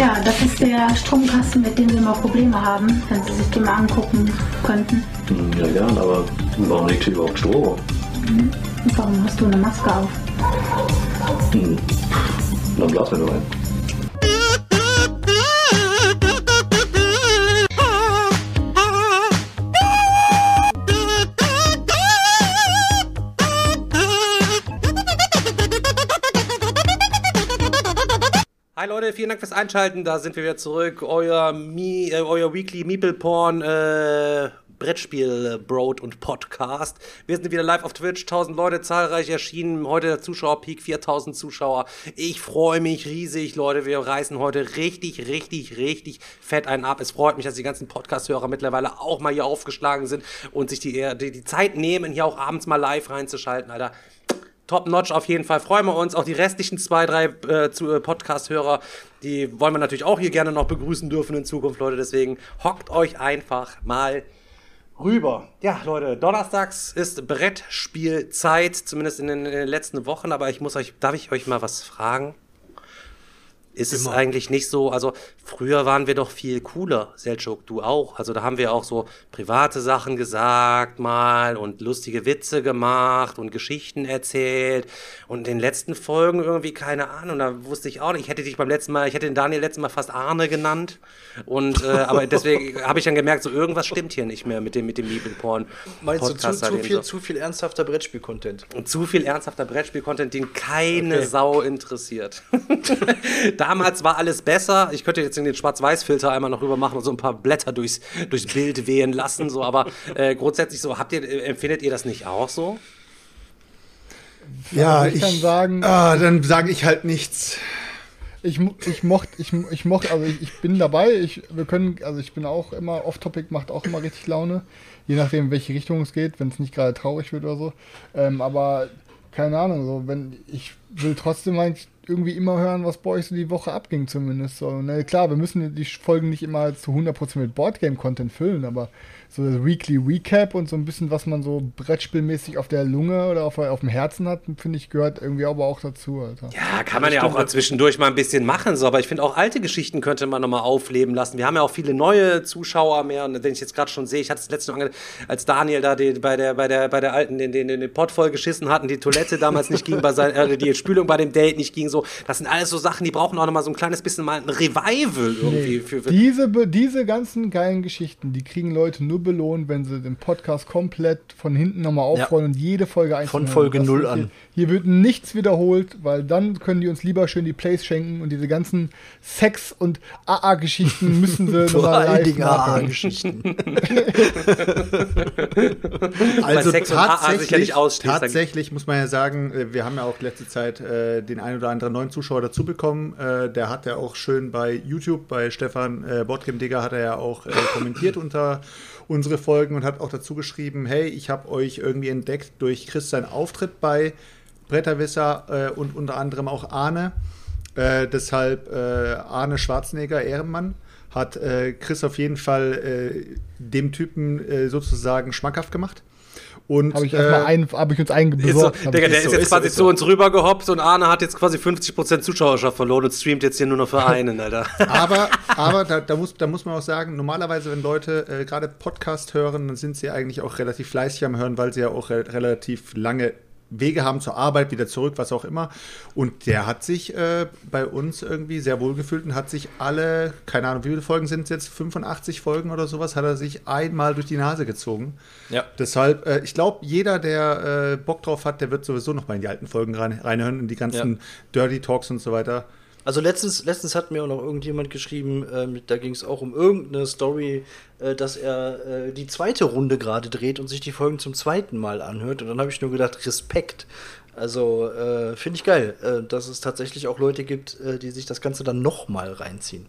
Ja, das ist der Stromkasten, mit dem wir mal Probleme haben, wenn Sie sich den mal angucken könnten. Hm, Ja, gern, aber warum liegt hier überhaupt Strom? Und warum hast du eine Maske auf? Hm. Dann blasen wir nur Leute, vielen Dank fürs Einschalten. Da sind wir wieder zurück. Euer, Mi, äh, euer Weekly Meeple Porn äh, Brettspiel, äh, Broad und Podcast. Wir sind wieder live auf Twitch. 1000 Leute zahlreich erschienen. Heute der Zuschauerpeak 4000 Zuschauer. Ich freue mich riesig, Leute. Wir reißen heute richtig, richtig, richtig fett einen ab. Es freut mich, dass die ganzen Podcast-Hörer mittlerweile auch mal hier aufgeschlagen sind und sich die, die, die Zeit nehmen, hier auch abends mal live reinzuschalten, Alter. Top-Notch auf jeden Fall. Freuen wir uns. Auch die restlichen zwei, drei äh, äh, Podcast-Hörer, die wollen wir natürlich auch hier gerne noch begrüßen dürfen in Zukunft, Leute. Deswegen hockt euch einfach mal rüber. Ja, Leute, donnerstags ist Brettspielzeit, zumindest in den, in den letzten Wochen. Aber ich muss euch, darf ich euch mal was fragen? Ist es eigentlich nicht so, also früher waren wir doch viel cooler, Selchuk, du auch. Also da haben wir auch so private Sachen gesagt mal und lustige Witze gemacht und Geschichten erzählt. Und in den letzten Folgen irgendwie, keine Ahnung, da wusste ich auch nicht, ich hätte dich beim letzten Mal, ich hätte den Daniel letzten Mal fast Arne genannt. Und äh, aber deswegen habe ich dann gemerkt, so irgendwas stimmt hier nicht mehr mit dem, mit dem Liebelporn. Meinst du zu, zu, viel, so. zu viel ernsthafter Brettspiel-Content? Und zu viel ernsthafter Brettspiel-Content, den keine Okay. Sau interessiert. Damals war alles besser. Ich könnte jetzt den Schwarz-Weiß-Filter einmal noch rüber machen und so ein paar Blätter durchs, durchs Bild wehen lassen. So, aber äh, grundsätzlich so, habt ihr, äh, empfindet ihr das nicht auch so? Ja, ich kann sagen- Ah, dann sage ich halt nichts. Ich, ich mochte, ich, ich mochte, also ich, ich bin dabei, ich, wir können, also ich bin auch immer, Off-Topic macht auch immer richtig Laune, je nachdem, in welche Richtung es geht, wenn es nicht gerade traurig wird oder so. Ähm, aber keine Ahnung, so, wenn, ich will trotzdem eigentlich irgendwie immer hören, was bei euch so die Woche abging zumindest. So, ne, klar, wir müssen die Folgen nicht immer zu 100% mit Boardgame-Content füllen, aber so das Weekly Recap und so ein bisschen, was man so brettspielmäßig auf der Lunge oder auf, auf dem Herzen hat, finde ich, gehört irgendwie aber auch dazu, Alter. Ja, kann man ja auch zwischendurch mal ein bisschen machen, so, aber ich finde auch alte Geschichten könnte man nochmal aufleben lassen. Wir haben ja auch viele neue Zuschauer mehr und wenn ich jetzt gerade schon sehe, ich hatte es letzte Mal, als Daniel da die, bei der bei der bei der alten den den, den Pott voll geschissen hatten, die Toilette damals nicht ging, bei sein, äh, die Spülung bei dem Date nicht ging, so, das sind alles so Sachen, die brauchen auch nochmal so ein kleines bisschen mal ein Revival irgendwie Nee, für, für diese, diese ganzen geilen Geschichten, die kriegen Leute nur belohnt, wenn sie den Podcast komplett von hinten nochmal aufrollen und jede Folge einzeln Von Folge hören. Das null wird an. Hier, hier wird nichts wiederholt, weil dann können die uns lieber schön die Plays schenken und diese ganzen Sex- und AA-Geschichten müssen sie nochmal live. AA-Geschichten. Also Sex und AA tatsächlich, tatsächlich muss man ja sagen, äh, wir haben ja auch letzte Zeit äh, den ein oder anderen neuen Zuschauer dazu bekommen. Äh, der hat ja auch schön bei YouTube, bei Stefan äh, Botkem Digger hat er ja auch äh, kommentiert unter unsere Folgen und hat auch dazu geschrieben, hey, ich habe euch irgendwie entdeckt durch Chris seinen Auftritt bei Bretterwisser äh, und unter anderem auch Arne. Äh, deshalb äh, Arne Schwarzenegger, Ehrenmann, hat äh, Chris auf jeden Fall äh, dem Typen äh, sozusagen schmackhaft gemacht. Und Habe ich, äh, ein, hab ich uns so, eingebesorgt. Digga, der ist, so, jetzt ist so, quasi ist zu so. uns rübergehoppt und Arne hat jetzt quasi 50% Zuschauerschaft verloren und streamt jetzt hier nur noch für einen, Alter. aber aber da, da, muss, da muss man auch sagen, normalerweise, wenn Leute äh, gerade Podcast hören, dann sind sie eigentlich auch relativ fleißig am Hören, weil sie ja auch re relativ lange Wege haben zur Arbeit, wieder zurück, was auch immer. Und der hat sich äh, bei uns irgendwie sehr wohl gefühlt und hat sich alle, keine Ahnung, wie viele Folgen sind es jetzt? 85 Folgen oder sowas, hat er sich einmal durch die Nase gezogen. Ja. Deshalb, äh, ich glaube, jeder, der äh, Bock drauf hat, der wird sowieso noch mal in die alten Folgen rein, reinhören, in die ganzen Dirty Talks und so weiter. Also letztens, letztens hat mir auch noch irgendjemand geschrieben, ähm, da ging es auch um irgendeine Story, äh, dass er äh, die zweite Runde gerade dreht und sich die Folgen zum zweiten Mal anhört. Und dann habe ich nur gedacht, Respekt. Also äh, finde ich geil, äh, dass es tatsächlich auch Leute gibt, äh, die sich das Ganze dann noch mal reinziehen.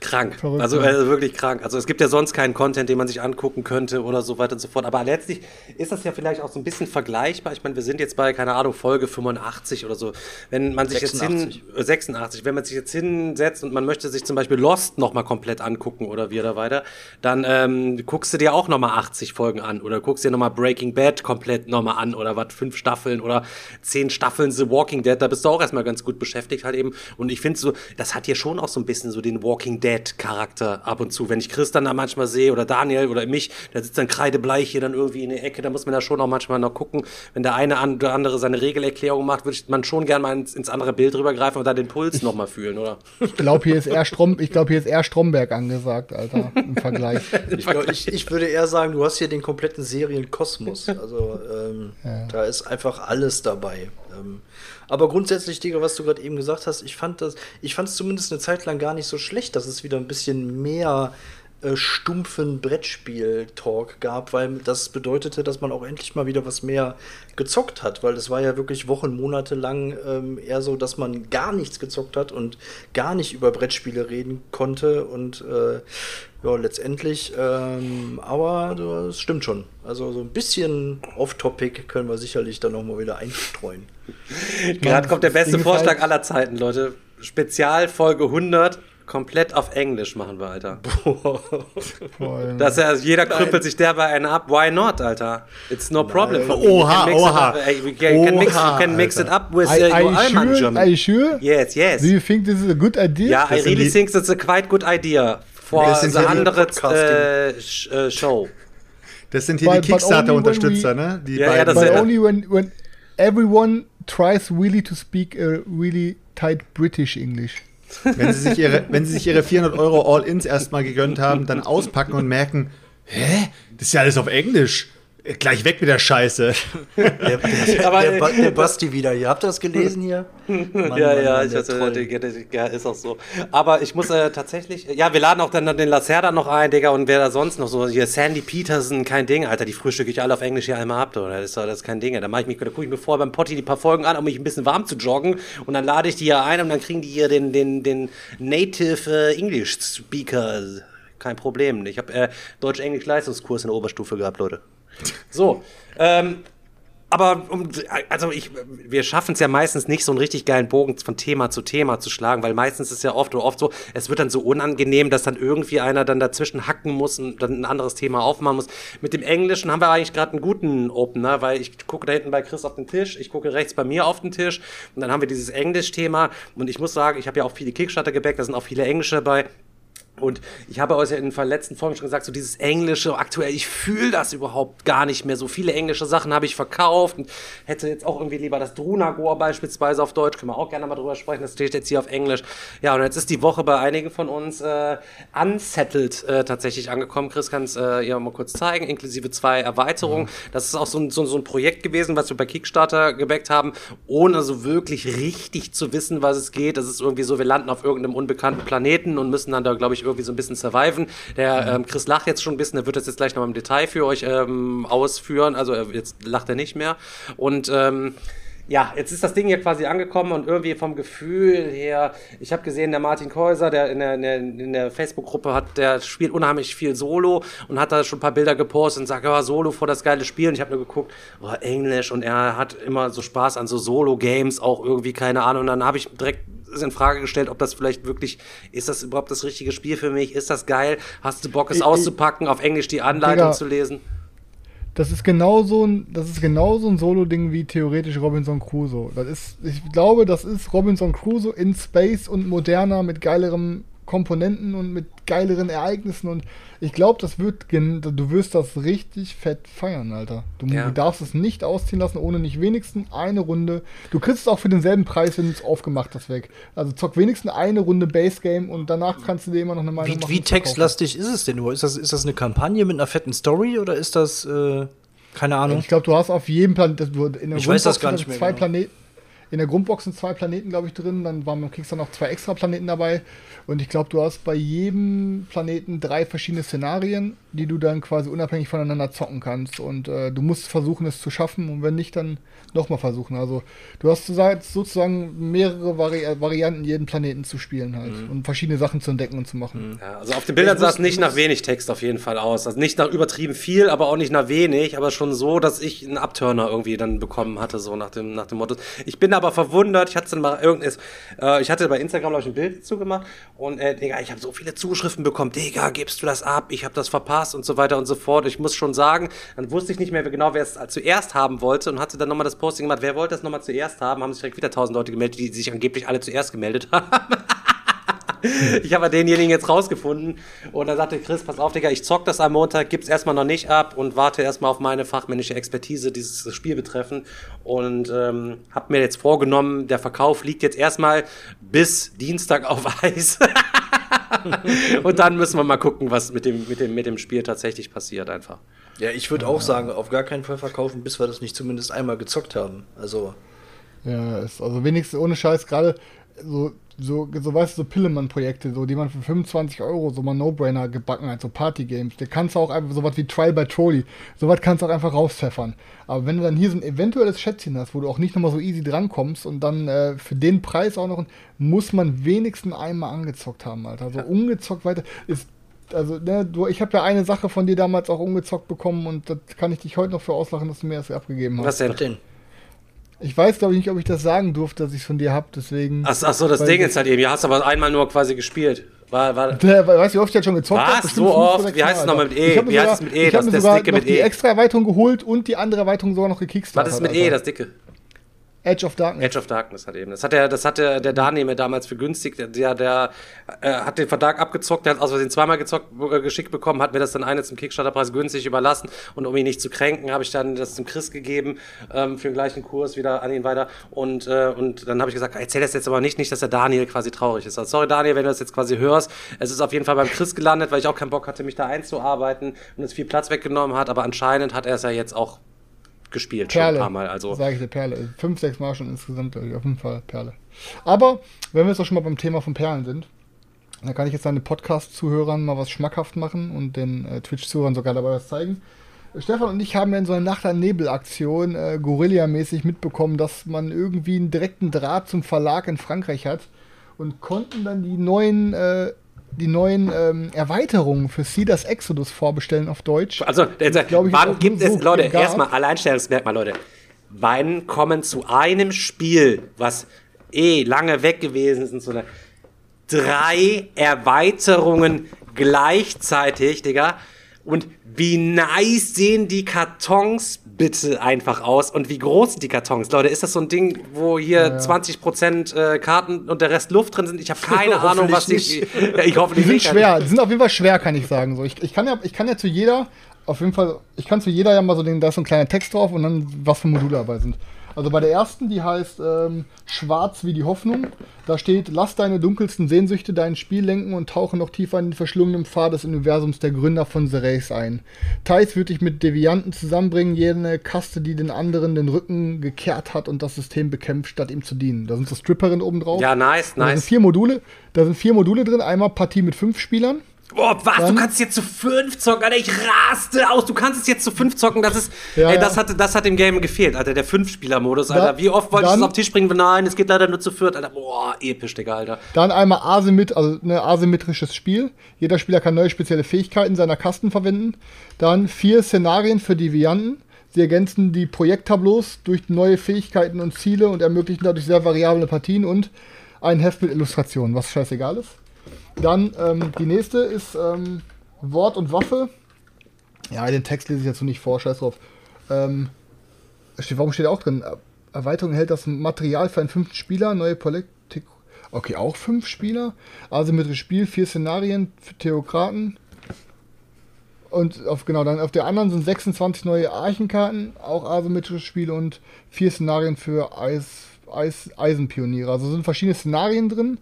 Krank. Verrückt, also äh, wirklich krank. Also es gibt ja sonst keinen Content, den man sich angucken könnte oder so weiter und so fort. Aber letztlich ist das ja vielleicht auch so ein bisschen vergleichbar. Ich meine, wir sind jetzt bei, keine Ahnung, Folge 85 oder so. Wenn man sich 86. jetzt hin, äh, 86, wenn man sich jetzt hinsetzt und man möchte sich zum Beispiel Lost nochmal komplett angucken oder wie oder weiter, dann ähm, guckst du dir auch nochmal 80 Folgen an oder guckst dir nochmal Breaking Bad komplett nochmal an oder was, fünf Staffeln oder zehn Staffeln The Walking Dead, da bist du auch erstmal ganz gut beschäftigt halt eben. Und ich finde so, das hat hier schon auch so ein bisschen so den Walking Dead-Charakter ab und zu. Wenn ich Chris dann da manchmal sehe oder Daniel oder mich, der sitzt dann kreidebleich hier dann irgendwie in der Ecke, da muss man da schon auch manchmal noch gucken. Wenn der eine oder andere seine Regelerklärung macht, würde man schon gerne mal ins, ins andere Bild rübergreifen und da den Puls nochmal fühlen, oder? Ich glaube, hier ist eher Strom, ich glaube, hier ist eher Stromberg angesagt, Alter, im Vergleich. Ich, glaub, ich, ich würde eher sagen, du hast hier den kompletten Serienkosmos. Also ähm, da ist einfach alles dabei. Ähm, aber grundsätzlich, Digga, was du gerade eben gesagt hast, ich fand das, ich fand es zumindest eine Zeit lang gar nicht so schlecht, dass es wieder ein bisschen mehr äh, stumpfen Brettspiel-Talk gab, weil das bedeutete, dass man auch endlich mal wieder was mehr gezockt hat, weil es war ja wirklich Wochen, Monate lang ähm, eher so, dass man gar nichts gezockt hat und gar nicht über Brettspiele reden konnte und äh, ja, letztendlich, ähm, aber das stimmt schon. Also so ein bisschen off-topic können wir sicherlich dann nochmal wieder einstreuen. Gerade kommt der beste Vorschlag aller Zeiten, Leute. Spezialfolge 100 komplett auf Englisch machen wir, Alter. Voll. Das ist ja, jeder krüppelt sich dabei einen ab. Why not, Alter? It's no problem for. Oha, You can mix it oha. up, uh, you can, can mix, Oha, can mix it Alter. up with uh, Are, are your sure? Are German. you sure? Yes, yes. Do you think this is a good idea? Yeah, I really think it's a quite good idea for the äh, sh äh, show. Das sind hier But- die Kickstarter-Unterstützer, we- ne? Die Ja, ja, das But only when, when everyone tries really to speak a really tight British English. Wenn, sie sich ihre, wenn sie sich ihre 400 Euro All-Ins erstmal gegönnt haben, dann auspacken und merken, hä? Das ist ja alles auf Englisch. Gleich weg mit der Scheiße. Der, der, Aber, der, äh, Ba- der Basti wieder hier. Habt ihr das gelesen hier? Mann, ja, Mann, ja, Mann, ich der äh, ja, ist auch so. Aber ich muss äh, tatsächlich, ja, wir laden auch dann den Lacerda noch ein, Digga, und wer da sonst noch so, hier Sandy Peterson, kein Ding, Alter, die frühstücke ich alle auf Englisch hier einmal ab, oder? Das ist, doch- das ist kein Ding. Da mache ich mich, da gucke ich mir vorher beim Potti die paar Folgen an, um mich ein bisschen warm zu joggen, und dann lade ich die hier ein und dann kriegen die hier den, den, den Native äh, English Speaker. Kein Problem. Ich habe äh, Deutsch-Englisch-Leistungskurs in der Oberstufe gehabt, Leute. So, ähm, aber um, also ich, wir schaffen es ja meistens nicht, so einen richtig geilen Bogen von Thema zu Thema zu schlagen, weil meistens ist ja oft oder oft so, es wird dann so unangenehm, dass dann irgendwie einer dann dazwischen hacken muss und dann ein anderes Thema aufmachen muss. Mit dem Englischen haben wir eigentlich gerade einen guten Opener, weil ich gucke da hinten bei Chris auf den Tisch, ich gucke rechts bei mir auf den Tisch und dann haben wir dieses Englisch-Thema und ich muss sagen, ich habe ja auch viele Kickstarter gebackt, da sind auch viele Englische dabei. Und ich habe euch ja in den letzten Folgen schon gesagt, so dieses Englische, aktuell, ich fühle das überhaupt gar nicht mehr. So viele englische Sachen habe ich verkauft und hätte jetzt auch irgendwie lieber das Drunagor beispielsweise auf Deutsch, können wir auch gerne mal drüber sprechen, das steht jetzt hier auf Englisch. Ja, und jetzt ist die Woche bei einigen von uns äh, unsettled äh, tatsächlich angekommen. Chris kann es äh, ja mal kurz zeigen, inklusive zwei Erweiterungen. Das ist auch so ein, so, so ein Projekt gewesen, was wir bei Kickstarter gebackt haben, ohne so wirklich richtig zu wissen, was es geht. Das ist irgendwie so, wir landen auf irgendeinem unbekannten Planeten und müssen dann da, glaube ich, irgendwie so ein bisschen surviven. Der ähm, Chris lacht jetzt schon ein bisschen, der wird das jetzt gleich noch mal im Detail für euch ähm, ausführen. Also er, jetzt lacht er nicht mehr. Und ähm, ja, jetzt ist das Ding hier quasi angekommen und irgendwie vom Gefühl her, ich habe gesehen, der Martin Käuser, der in der, in der, der Facebook-Gruppe hat, der spielt unheimlich viel Solo und hat da schon ein paar Bilder gepostet und sagt, ja, Solo vor das geile Spiel. Und ich habe nur geguckt, oh, Englisch und er hat immer so Spaß an so Solo-Games, auch irgendwie, keine Ahnung. Und dann habe ich direkt in Frage gestellt, ob das vielleicht wirklich, ist das überhaupt das richtige Spiel für mich? Ist das geil? Hast du Bock, es Ich- auszupacken, auf Englisch die Anleitung Digga. zu lesen? Das ist genauso ein, das ist genauso ein Solo-Ding wie theoretisch Robinson Crusoe. Das ist, ich glaube, das ist Robinson Crusoe in Space und moderner mit geilerem Komponenten und mit geileren Ereignissen und ich glaube, das wird, gen- du wirst das richtig fett feiern, Alter. Du, Ja. du darfst es nicht ausziehen lassen, ohne nicht wenigstens eine Runde. Du kriegst es auch für denselben Preis, wenn du es aufgemacht hast, weg. Also zock wenigstens eine Runde Base Game und danach kannst du dir immer noch eine Meinung Wie, machen. wie textlastig ist es denn nur? Ist das, ist das eine Kampagne mit einer fetten Story oder ist das, äh, keine Ahnung? Ich glaube, du hast auf jedem Planeten, Ich weiß das gar nicht mehr zwei genau. Planeten. In der Grundbox sind zwei Planeten, glaube ich, drin. Dann waren beim Kickstarter noch zwei extra Planeten dabei. Und ich glaube, du hast bei jedem Planeten drei verschiedene Szenarien, die du dann quasi unabhängig voneinander zocken kannst. Und äh, du musst versuchen, es zu schaffen. Und wenn nicht, dann nochmal versuchen. Also du hast sozusagen mehrere Vari Varianten, jeden Planeten zu spielen halt. Mhm. Und verschiedene Sachen zu entdecken und zu machen. Mhm. Ja, also auf den Bildern sah es nicht nach wenig Text auf jeden Fall aus. Also nicht nach übertrieben viel, aber auch nicht nach wenig. Aber schon so, dass ich einen Abturner irgendwie dann bekommen hatte, so nach dem, nach dem Motto. Ich bin aber verwundert, ich hatte mal irgendwas, äh, ich hatte bei Instagram, glaube ich, ein Bild zugemacht und äh, Digga, ich habe so viele Zuschriften bekommen, Digga, gibst du das ab? Ich habe das verpasst und so weiter und so fort. Ich muss schon sagen, dann wusste ich nicht mehr genau, wer es zuerst haben wollte und hatte dann nochmal das Posting gemacht, wer wollte das nochmal zuerst haben, haben sich direkt wieder tausend Leute gemeldet, die sich angeblich alle zuerst gemeldet haben. ich habe denjenigen jetzt rausgefunden und dann sagte Chris, pass auf, Digga, ich zock das am Montag, gib's erstmal noch nicht ab und warte erstmal auf meine fachmännische Expertise dieses Spiel betreffend und ähm, habe mir jetzt vorgenommen, der Verkauf liegt jetzt erstmal bis Dienstag auf Eis. und dann müssen wir mal gucken, was mit dem, mit dem, mit dem Spiel tatsächlich passiert einfach. Ja, ich würde auch sagen, auf gar keinen Fall verkaufen, bis wir das nicht zumindest einmal gezockt haben. Also. Ja, ist also wenigstens ohne Scheiß, gerade so, so, so weißt du, so Pillemann-Projekte, so, die man für 25 Euro so mal No-Brainer gebacken hat, so Party-Games. Da kannst du auch einfach sowas wie Trial by Trolley, sowas kannst du auch einfach rauspfeffern. Aber wenn du dann hier so ein eventuelles Schätzchen hast, wo du auch nicht nochmal so easy drankommst und dann äh, für den Preis auch noch, muss man wenigstens einmal angezockt haben, Alter. Also ja. ungezockt weiter ist also, ne, du, ich habe ja eine Sache von dir damals auch ungezockt bekommen und das kann ich dich heute noch für auslachen, dass du mir das abgegeben hast. Was denn? Ich weiß, glaube ich, nicht, ob ich das sagen durfte, dass ich es von dir habe, deswegen. Ach, ach so, das Ding ist halt eben. Du hast aber einmal nur quasi gespielt. War, war, der, weißt du, wie oft ich jetzt schon gezockt habe? Was? So oft? Wie heißt es nochmal mit E? Wie heißt es mit E? Ich habe mir sogar noch die extra Erweiterung geholt und die andere Erweiterung sogar noch gekickstartet. Was ist mit E, das dicke? Edge of Darkness. Edge of Darkness hat eben. Das hat der, das hat der, der Daniel mir damals vergünstigt. Der, der äh, hat den Vertrag abgezockt, der hat aus Versehen zweimal gezockt, äh, geschickt bekommen, hat mir das dann eine zum Kickstarterpreis günstig überlassen. Und um ihn nicht zu kränken, habe ich dann das zum Chris gegeben, ähm, für den gleichen Kurs wieder an ihn weiter. Und, äh, und dann habe ich gesagt, erzähl das jetzt aber nicht, nicht, dass der Daniel quasi traurig ist. Also, sorry Daniel, wenn du das jetzt quasi hörst. Es ist auf jeden Fall beim Chris gelandet, weil ich auch keinen Bock hatte, mich da einzuarbeiten und es viel Platz weggenommen hat. Aber anscheinend hat er es ja jetzt auch gespielt Perle, schon ein paar Mal. Also. Sage ich dir Perle. Fünf, sechs Mal schon insgesamt, auf jeden Fall Perle. Aber wenn wir jetzt auch schon mal beim Thema von Perlen sind, dann kann ich jetzt deine Podcast-Zuhörern mal was schmackhaft machen und den äh, Twitch-Zuhörern sogar dabei was zeigen. Stefan und ich haben ja in so einer Nacht- an Nebel-Aktion äh, Guerilla-mäßig mitbekommen, dass man irgendwie einen direkten Draht zum Verlag in Frankreich hat und konnten dann die neuen äh, die neuen ähm, Erweiterungen für Cedars Exodus vorbestellen auf Deutsch. Also, jetzt, ich, wann gibt es, Leute, erstmal Alleinstellungsmerkmal, Leute. Wann kommen zu einem Spiel, was eh lange weg gewesen ist, und so drei Erweiterungen gleichzeitig, Digga? Und wie nice sehen die Kartons bitte einfach aus und wie groß sind die Kartons? Leute, ist das so ein Ding, wo hier ja, ja. 20% äh, Karten und der Rest Luft drin sind? Ich habe keine Ahnung, was die. ja, ich hoffe, die sind schwer. Die sind auf jeden Fall schwer, kann ich sagen. So, ich, ich, kann ja, ich kann ja zu jeder, auf jeden Fall, ich kann zu jeder ja mal so den, da ist so ein kleiner Text drauf und dann was für Module dabei sind. Also bei der ersten, die heißt ähm, Schwarz wie die Hoffnung. Da steht, lass deine dunkelsten Sehnsüchte dein Spiel lenken und tauche noch tiefer in den verschlungenen Pfad des Universums der Gründer von The Race ein. Thais wird dich mit Devianten zusammenbringen, jene Kaste, die den anderen den Rücken gekehrt hat und das System bekämpft, statt ihm zu dienen. Da sind so Stripperinnen oben drauf. Ja, nice, nice. Da sind vier Module. Da sind vier Module drin. Einmal Partie mit fünf Spielern. Boah, was? Dann, du kannst jetzt zu fünf zocken, Alter. Ich raste aus. Du kannst es jetzt zu fünf zocken. Das ist, ja, ey, das ja. hat, das hat dem Game gefehlt, Alter. Der Fünf-Spieler-Modus, Alter. Wie oft wollte ich das auf den Tisch bringen? Nein, es geht leider nur zu viert, Alter. Boah, episch, Digga, Alter. Dann einmal asymmet also ein ne, asymmetrisches Spiel. Jeder Spieler kann neue spezielle Fähigkeiten seiner Kasten verwenden. Dann vier Szenarien für Devianten. Sie ergänzen die Projekttableaus durch neue Fähigkeiten und Ziele und ermöglichen dadurch sehr variable Partien und ein Heft mit Illustrationen, was scheißegal ist. Dann ähm, die nächste ist ähm, Wort und Waffe. Ja, den Text lese ich jetzt noch nicht vor, scheiß drauf. Ähm, warum steht auch drin? Erweiterung hält das Material für einen fünften Spieler, neue Politik. Okay, auch fünf Spieler. Asymmetrisches Spiel, vier Szenarien für Theokraten. Und auf, genau, dann auf der anderen sind 26 neue Archenkarten, auch asymmetrisches Spiel und vier Szenarien für Eis, Eis, Eisenpioniere. Also sind verschiedene Szenarien drin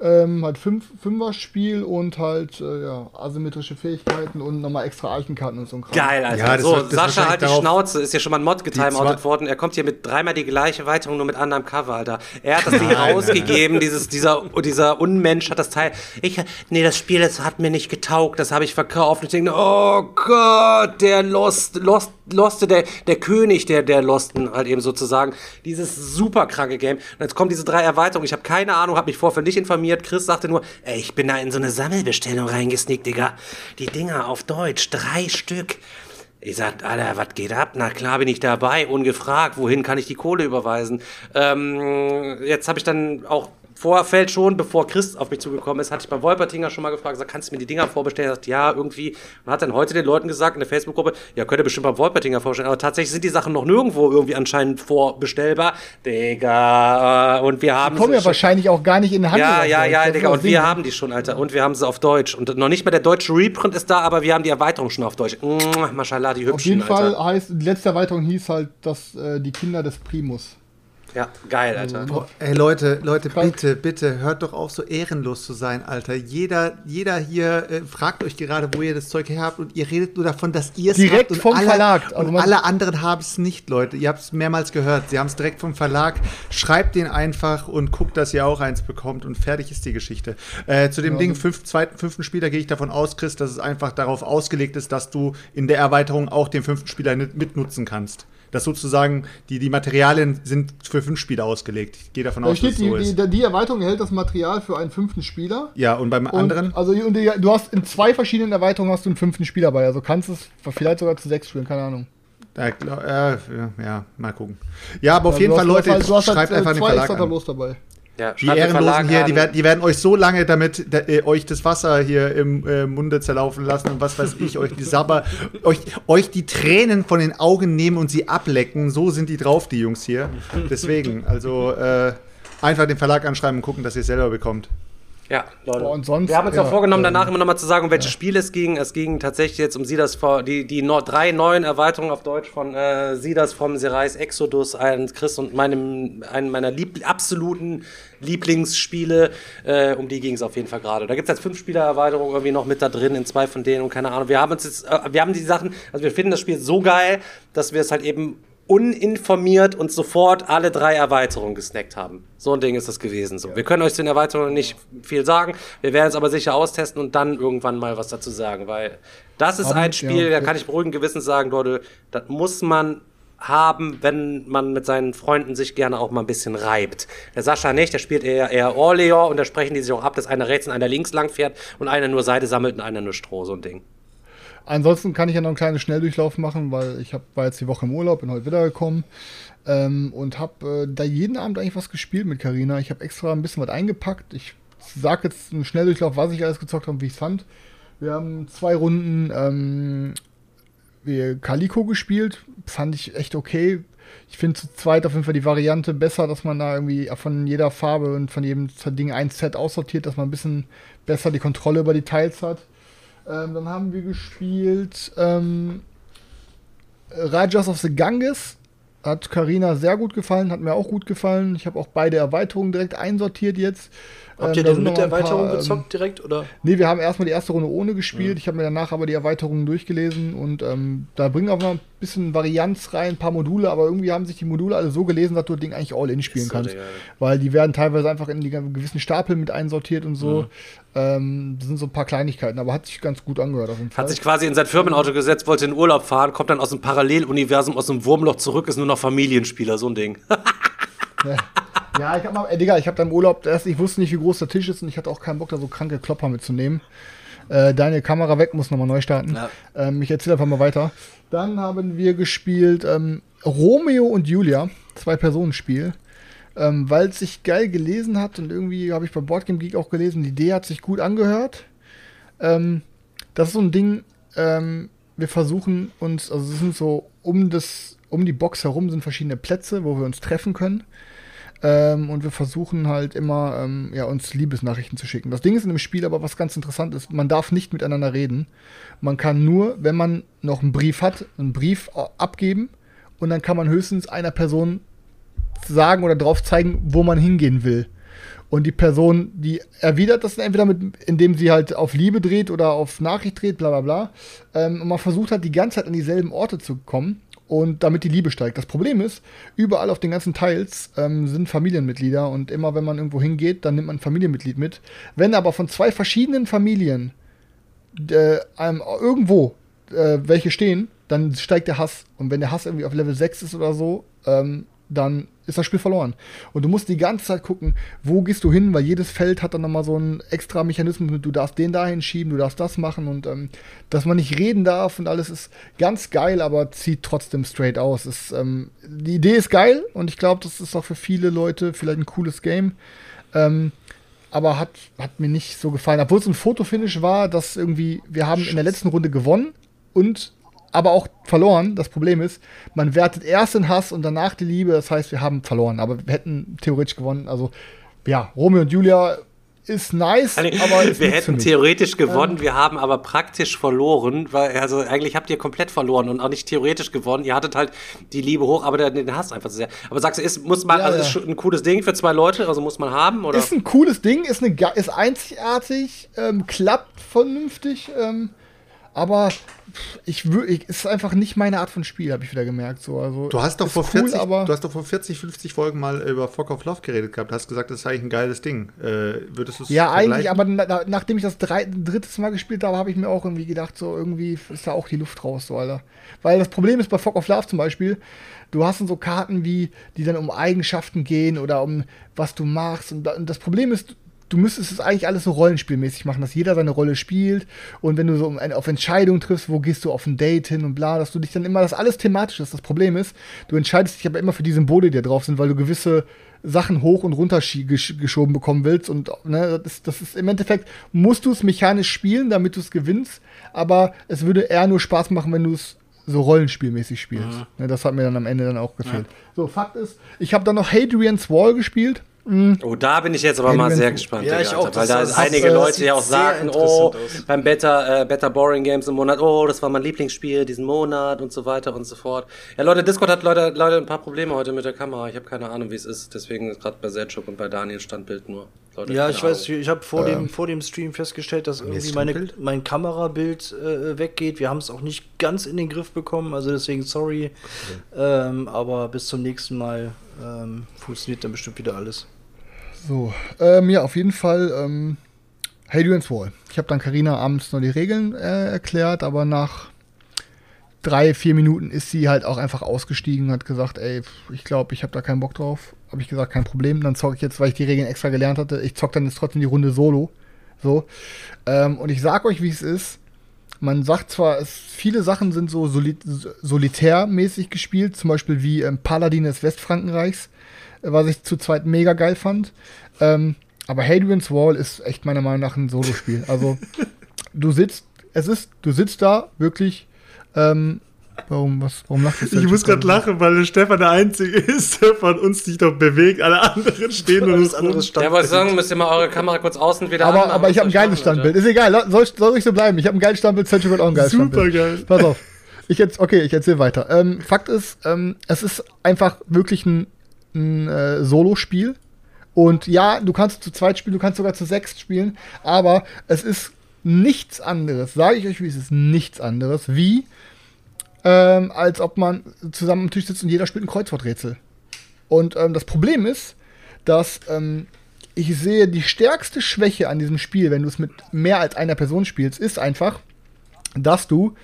Ähm, halt fünf, Fünfer-Spiel und halt äh, ja, asymmetrische Fähigkeiten und nochmal extra Eichenkarten und so ein Kram. Geil, Alter. Ja, so, wird- Sascha hat die Schnauze, ist ja schon mal ein Mod getimeoutet worden. Er kommt hier mit dreimal die gleiche Weiterung, nur mit anderem Cover, Alter. Er hat das Ding rausgegeben, dieses, dieser, dieser Unmensch hat das Teil. Ich, nee, das Spiel, das hat mir nicht getaugt, das habe ich verkauft. Und ich denke, oh Gott, der Lost, Lost, Loste, der, der König der, der Losten, halt eben sozusagen. Dieses super kranke Game. Und jetzt kommen diese drei Erweiterungen. Ich habe keine Ahnung, habe mich vorher nicht informiert. Chris sagte nur, ey, ich bin da in so eine Sammelbestellung reingesnickt, Digga. Die Dinger auf Deutsch, drei Stück. Ich sag, Alter, was geht ab? Na klar bin ich dabei, ungefragt. Wohin kann ich die Kohle überweisen? Ähm, jetzt habe ich dann auch Vorfeld schon, bevor Chris auf mich zugekommen ist, hatte ich bei Wolpertinger schon mal gefragt, gesagt, kannst du mir die Dinger vorbestellen? Er sagt, ja, irgendwie. Und hat dann heute den Leuten gesagt in der Facebook-Gruppe, ja, könnt ihr bestimmt beim Wolpertinger vorstellen. Aber tatsächlich sind die Sachen noch nirgendwo irgendwie anscheinend vorbestellbar. Digga. Und wir haben Kommen sie ja wahrscheinlich auch gar nicht in den Handel. ja, ja, ja, ist Digga, und wir haben die schon, Alter. Und wir haben sie auf Deutsch. Und noch nicht mal der deutsche Reprint ist da, aber wir haben die Erweiterung schon auf Deutsch. Mua, Mashallah, die hübschen, Auf jeden Alter. Fall heißt, die letzte Erweiterung hieß halt, dass äh, die Kinder des Primus. Ja, geil, Alter. Boah, ey Leute, Leute, Krank. bitte, bitte, hört doch auf, so ehrenlos zu sein, Alter. Jeder, jeder hier äh, fragt euch gerade, wo ihr das Zeug her habt und ihr redet nur davon, dass ihr es Direkt habt und vom alle, Verlag. Also und man- alle anderen haben es nicht, Leute. Ihr habt es mehrmals gehört. Sie haben es direkt vom Verlag. Schreibt den einfach und guckt, dass ihr auch eins bekommt und fertig ist die Geschichte. Äh, zu dem Ding, fünf, zweiten, fünften Spieler gehe ich davon aus, Chris, dass es einfach darauf ausgelegt ist, dass du in der Erweiterung auch den fünften Spieler mit- mitnutzen kannst. Dass sozusagen die, die Materialien sind für fünf Spieler ausgelegt. Ich gehe davon Da aus, dass es so die, ist. die, die Erweiterung erhält das Material für einen fünften Spieler. Ja, und beim Und, anderen? Also und die, du hast in zwei verschiedenen Erweiterungen hast du einen fünften Spieler bei. Also kannst es vielleicht sogar zu sechs spielen, keine Ahnung. Glaub- äh, ja, ja, mal gucken. Ja, aber auf Also jeden Fall, Leute, halt, du hast schreibt halt, äh, einfach den zwei Verlag extra an. los dabei. Ja, Die Ehrenlosen hier, die werden, die werden euch so lange damit da, äh, euch das Wasser hier im äh, Munde zerlaufen lassen und was weiß ich, euch die Sabber, euch, euch die Tränen von den Augen nehmen und sie ablecken. So sind die drauf, die Jungs hier. Deswegen, also äh, einfach den Verlag anschreiben und gucken, dass ihr es selber bekommt. Ja, Leute. Boah, und sonst, wir haben uns ja, auch vorgenommen, ähm, danach immer nochmal zu sagen, um welche Spiele es ging. Es ging tatsächlich jetzt um Sidas vor, die, die no, drei neuen Erweiterungen auf Deutsch von äh, Sidas vom Serais Exodus, ein Chris und meinem, einen meiner lieb absoluten Lieblingsspiele. Äh, um die ging es auf jeden Fall gerade. Da gibt es jetzt fünf Spielererweiterungen irgendwie noch mit da drin, in zwei von denen und keine Ahnung. Wir haben uns jetzt, äh, wir haben die Sachen, also wir finden das Spiel so geil, dass wir es halt eben uninformiert und sofort alle drei Erweiterungen gesnackt haben. So ein Ding ist das gewesen. So. Wir können euch zu den Erweiterungen nicht viel sagen. Wir werden es aber sicher austesten und dann irgendwann mal was dazu sagen, weil das ist Aber, ein Spiel, ja, da kann ich beruhigend Gewissens sagen, Leute, das muss man haben, wenn man mit seinen Freunden sich gerne auch mal ein bisschen reibt. Der Sascha nicht, der spielt eher, eher Orleans und da sprechen die sich auch ab, dass einer rechts und einer links lang fährt und einer nur Seide sammelt und einer nur Stroh, so ein Ding. Ansonsten kann ich ja noch einen kleinen Schnelldurchlauf machen, weil ich hab, war jetzt die Woche im Urlaub, bin heute wiedergekommen ähm, und habe äh, da jeden Abend eigentlich was gespielt mit Karina. Ich habe extra ein bisschen was eingepackt. Ich sag jetzt einen Schnelldurchlauf, was ich alles gezockt habe und wie ich es fand. Wir haben zwei Runden ähm, Calico gespielt, fand ich echt okay. Ich finde zu zweit auf jeden Fall die Variante besser, dass man da irgendwie von jeder Farbe und von jedem Ding ein Set aussortiert, dass man ein bisschen besser die Kontrolle über die Teils hat. Ähm, dann haben wir gespielt ähm, Rajas of the Ganges. Hat Karina sehr gut gefallen, hat mir auch gut gefallen. Ich habe auch beide Erweiterungen direkt einsortiert jetzt. Habt Ähm, ihr da denn mit der paar, Erweiterung ähm, gezockt direkt? Oder? Nee, wir haben erstmal die erste Runde ohne gespielt. Ich habe mir danach aber die Erweiterungen durchgelesen und ähm, da bringen auch mal ein bisschen Varianz rein, ein paar Module, aber irgendwie haben sich die Module alle so gelesen, dass du das Ding eigentlich all-in spielen So, kannst. Weil die werden teilweise einfach in die gewissen Stapel mit einsortiert und so. Ähm, das sind so ein paar Kleinigkeiten, aber hat sich ganz gut angehört. Hat sich quasi in sein Firmenauto gesetzt, wollte in Urlaub fahren, kommt dann aus dem Paralleluniversum, aus dem Wurmloch zurück, ist nur noch Familienspieler, so ein Ding. Ja, ich hab mal, ey, Digga, ich hab da im Urlaub, erst, ich wusste nicht, wie groß der Tisch ist und ich hatte auch keinen Bock, da so kranke Klopper mitzunehmen. Äh, deine Kamera weg, muss nochmal neu starten. Ja. Ähm, ich erzähle einfach mal weiter. Dann haben wir gespielt ähm, Romeo und Julia, Zwei-Personen-Spiel. Ähm, Weil es sich geil gelesen hat und irgendwie habe ich bei Boardgame Geek auch gelesen, die Idee hat sich gut angehört. Ähm, das ist so ein Ding, ähm, wir versuchen uns, also es sind so um das, um die Box herum sind verschiedene Plätze, wo wir uns treffen können. Ähm, und wir versuchen halt immer, ähm, ja, uns Liebesnachrichten zu schicken. Das Ding ist in dem Spiel aber was ganz interessant ist, man darf nicht miteinander reden. Man kann nur, wenn man noch einen Brief hat, einen Brief abgeben und dann kann man höchstens einer Person sagen oder drauf zeigen, wo man hingehen will. Und die Person, die erwidert das entweder mit, indem sie halt auf Liebe dreht oder auf Nachricht dreht, bla bla bla. Ähm, und man versucht halt die ganze Zeit an dieselben Orte zu kommen und damit die Liebe steigt. Das Problem ist, überall auf den ganzen Teils ähm, sind Familienmitglieder und immer wenn man irgendwo hingeht, dann nimmt man ein Familienmitglied mit. Wenn aber von zwei verschiedenen Familien äh, einem, irgendwo äh, welche stehen, dann steigt der Hass. Und wenn der Hass irgendwie auf Level 6 ist oder so, ähm, dann ist das Spiel verloren. Und du musst die ganze Zeit gucken, wo gehst du hin, weil jedes Feld hat dann nochmal so einen extra Mechanismus, du darfst den dahin schieben, du darfst das machen und ähm, dass man nicht reden darf und alles ist ganz geil, aber zieht trotzdem straight aus. Ist, ähm, die Idee ist geil und ich glaube, das ist auch für viele Leute vielleicht ein cooles Game. Ähm, aber hat, hat mir nicht so gefallen. Obwohl es ein Fotofinish war, dass irgendwie, wir haben in der letzten Runde gewonnen und aber auch verloren. Das Problem ist, man wertet erst den Hass und danach die Liebe. Das heißt, wir haben verloren, aber wir hätten theoretisch gewonnen. Also, ja, Romeo und Julia ist nice, also, aber ist wir hätten theoretisch gewonnen, ähm, wir haben aber praktisch verloren, weil also eigentlich habt ihr komplett verloren und auch nicht theoretisch gewonnen. Ihr hattet halt die Liebe hoch, aber den Hass einfach sehr. Aber sagst du, ist muss man ja, also ist ein cooles Ding für zwei Leute, also muss man haben oder? Ist ein cooles Ding, ist eine ist einzigartig, ähm, klappt vernünftig. Ähm, aber ich würde, ist einfach nicht meine Art von Spiel, habe ich wieder gemerkt. So, also, du hast doch vor cool, 40, du hast doch vor 40, 50 Folgen mal über Fog of Love geredet gehabt. Hast gesagt, das ist eigentlich ein geiles Ding. Äh, würdest du es Ja, eigentlich, aber na, nachdem ich das drei, drittes Mal gespielt habe, habe ich mir auch irgendwie gedacht, so irgendwie ist da auch die Luft raus, so, Alter. Weil das Problem ist bei Fog of Love zum Beispiel, du hast dann so Karten wie, die dann um Eigenschaften gehen oder um was du machst. Und das Problem ist, du müsstest es eigentlich alles so rollenspielmäßig machen, dass jeder seine Rolle spielt und wenn du so auf Entscheidungen triffst, wo gehst du auf ein Date hin und bla, dass du dich dann immer, das alles thematisch ist. Das Problem ist, du entscheidest dich aber immer für die Symbole, die da drauf sind, weil du gewisse Sachen hoch und runter geschoben bekommen willst und ne, das, das ist im Endeffekt, musst du es mechanisch spielen, damit du es gewinnst, aber es würde eher nur Spaß machen, wenn du es so rollenspielmäßig spielst. Mhm. Ne, das hat mir dann am Ende dann auch gefehlt. Ja. So, Fakt ist, ich habe dann noch Hadrian's Wall gespielt. Mhm. Oh, da bin ich jetzt aber mal sehr gespannt. Ja, ich auch. Weil da ist einige Leute ja auch sagen, oh, beim Better, äh, Better Boring Games im Monat, oh, das war mein Lieblingsspiel diesen Monat und so weiter und so fort. Ja, Leute, Discord hat Leute, Leute ein paar Probleme heute mit der Kamera. Ich habe keine Ahnung, wie es ist. Deswegen ist gerade bei Selchuk und bei Daniel Standbild nur. Leute, ja, ich Ahnung. weiß, ich habe vor, ähm, dem, vor dem Stream festgestellt, dass irgendwie meine, mein Kamerabild äh, weggeht. Wir haben es auch nicht ganz in den Griff bekommen, also deswegen sorry. Okay. Ähm, aber bis zum nächsten Mal ähm, funktioniert dann bestimmt wieder alles. So, ähm, ja, auf jeden Fall ähm, Hadrian's Wall. Ich habe dann Karina abends noch die Regeln äh, erklärt, aber nach drei, vier Minuten ist sie halt auch einfach ausgestiegen und hat gesagt, ey, ich glaube, ich habe da keinen Bock drauf. Habe ich gesagt, kein Problem. Dann zocke ich jetzt, weil ich die Regeln extra gelernt hatte, ich zocke dann jetzt trotzdem die Runde solo. So. Ähm, und ich sag euch, wie es ist. Man sagt zwar, es, viele Sachen sind so soli solitärmäßig gespielt, zum Beispiel wie ähm, Paladin des Westfrankenreichs was ich zu zweit mega geil fand. Ähm, aber Hadrian's Wall ist echt meiner Meinung nach ein Solospiel. Also du sitzt, es ist, du sitzt da wirklich. Ähm, warum, was, warum lachst du? Ich muss gerade lachen, weil Stefan der Einzige ist, der von uns sich doch bewegt. Alle anderen stehen und das andere Standbild. Ja, aber sagen, müsst ihr mal eure Kamera kurz außen wieder Aber, an, aber ich habe ein geiles Standbild. Ist egal, soll, soll ich so bleiben. Ich habe ein geiles Standbild, Sergio hat auch ein geiles Super Standbild. Super geil. Pass auf. Ich jetzt, okay, ich erzähle weiter. Ähm, Fakt ist, ähm, es ist einfach wirklich ein ein äh, Solo-Spiel. Und ja, du kannst zu zweit spielen, du kannst sogar zu sechs spielen, aber es ist nichts anderes, sage ich euch, wie es ist nichts anderes, wie ähm, als ob man zusammen am Tisch sitzt und jeder spielt ein Kreuzworträtsel. Und ähm, das Problem ist, dass ähm, ich sehe, die stärkste Schwäche an diesem Spiel, wenn du es mit mehr als einer Person spielst, ist einfach, dass du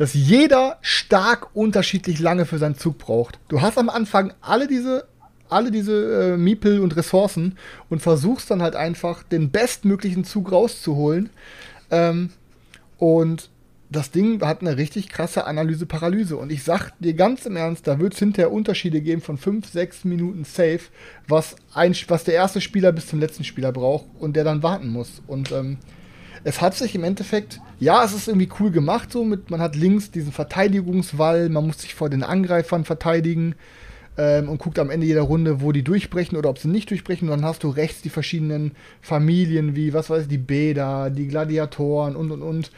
dass jeder stark unterschiedlich lange für seinen Zug braucht. Du hast am Anfang alle diese alle diese äh, Miepel und Ressourcen und versuchst dann halt einfach den bestmöglichen Zug rauszuholen. Ähm, und das Ding hat eine richtig krasse Analyse-Paralyse. Und ich sag dir ganz im Ernst, da wird es hinterher Unterschiede geben von 5, 6 Minuten Safe, was, ein, was der erste Spieler bis zum letzten Spieler braucht und der dann warten muss. Und ähm, es hat sich im Endeffekt, ja, es ist irgendwie cool gemacht, so mit, man hat links diesen Verteidigungswall, man muss sich vor den Angreifern verteidigen ähm, und guckt am Ende jeder Runde, wo die durchbrechen oder ob sie nicht durchbrechen. Und dann hast du rechts die verschiedenen Familien, wie, was weiß ich, die Bäder, die Gladiatoren und und und.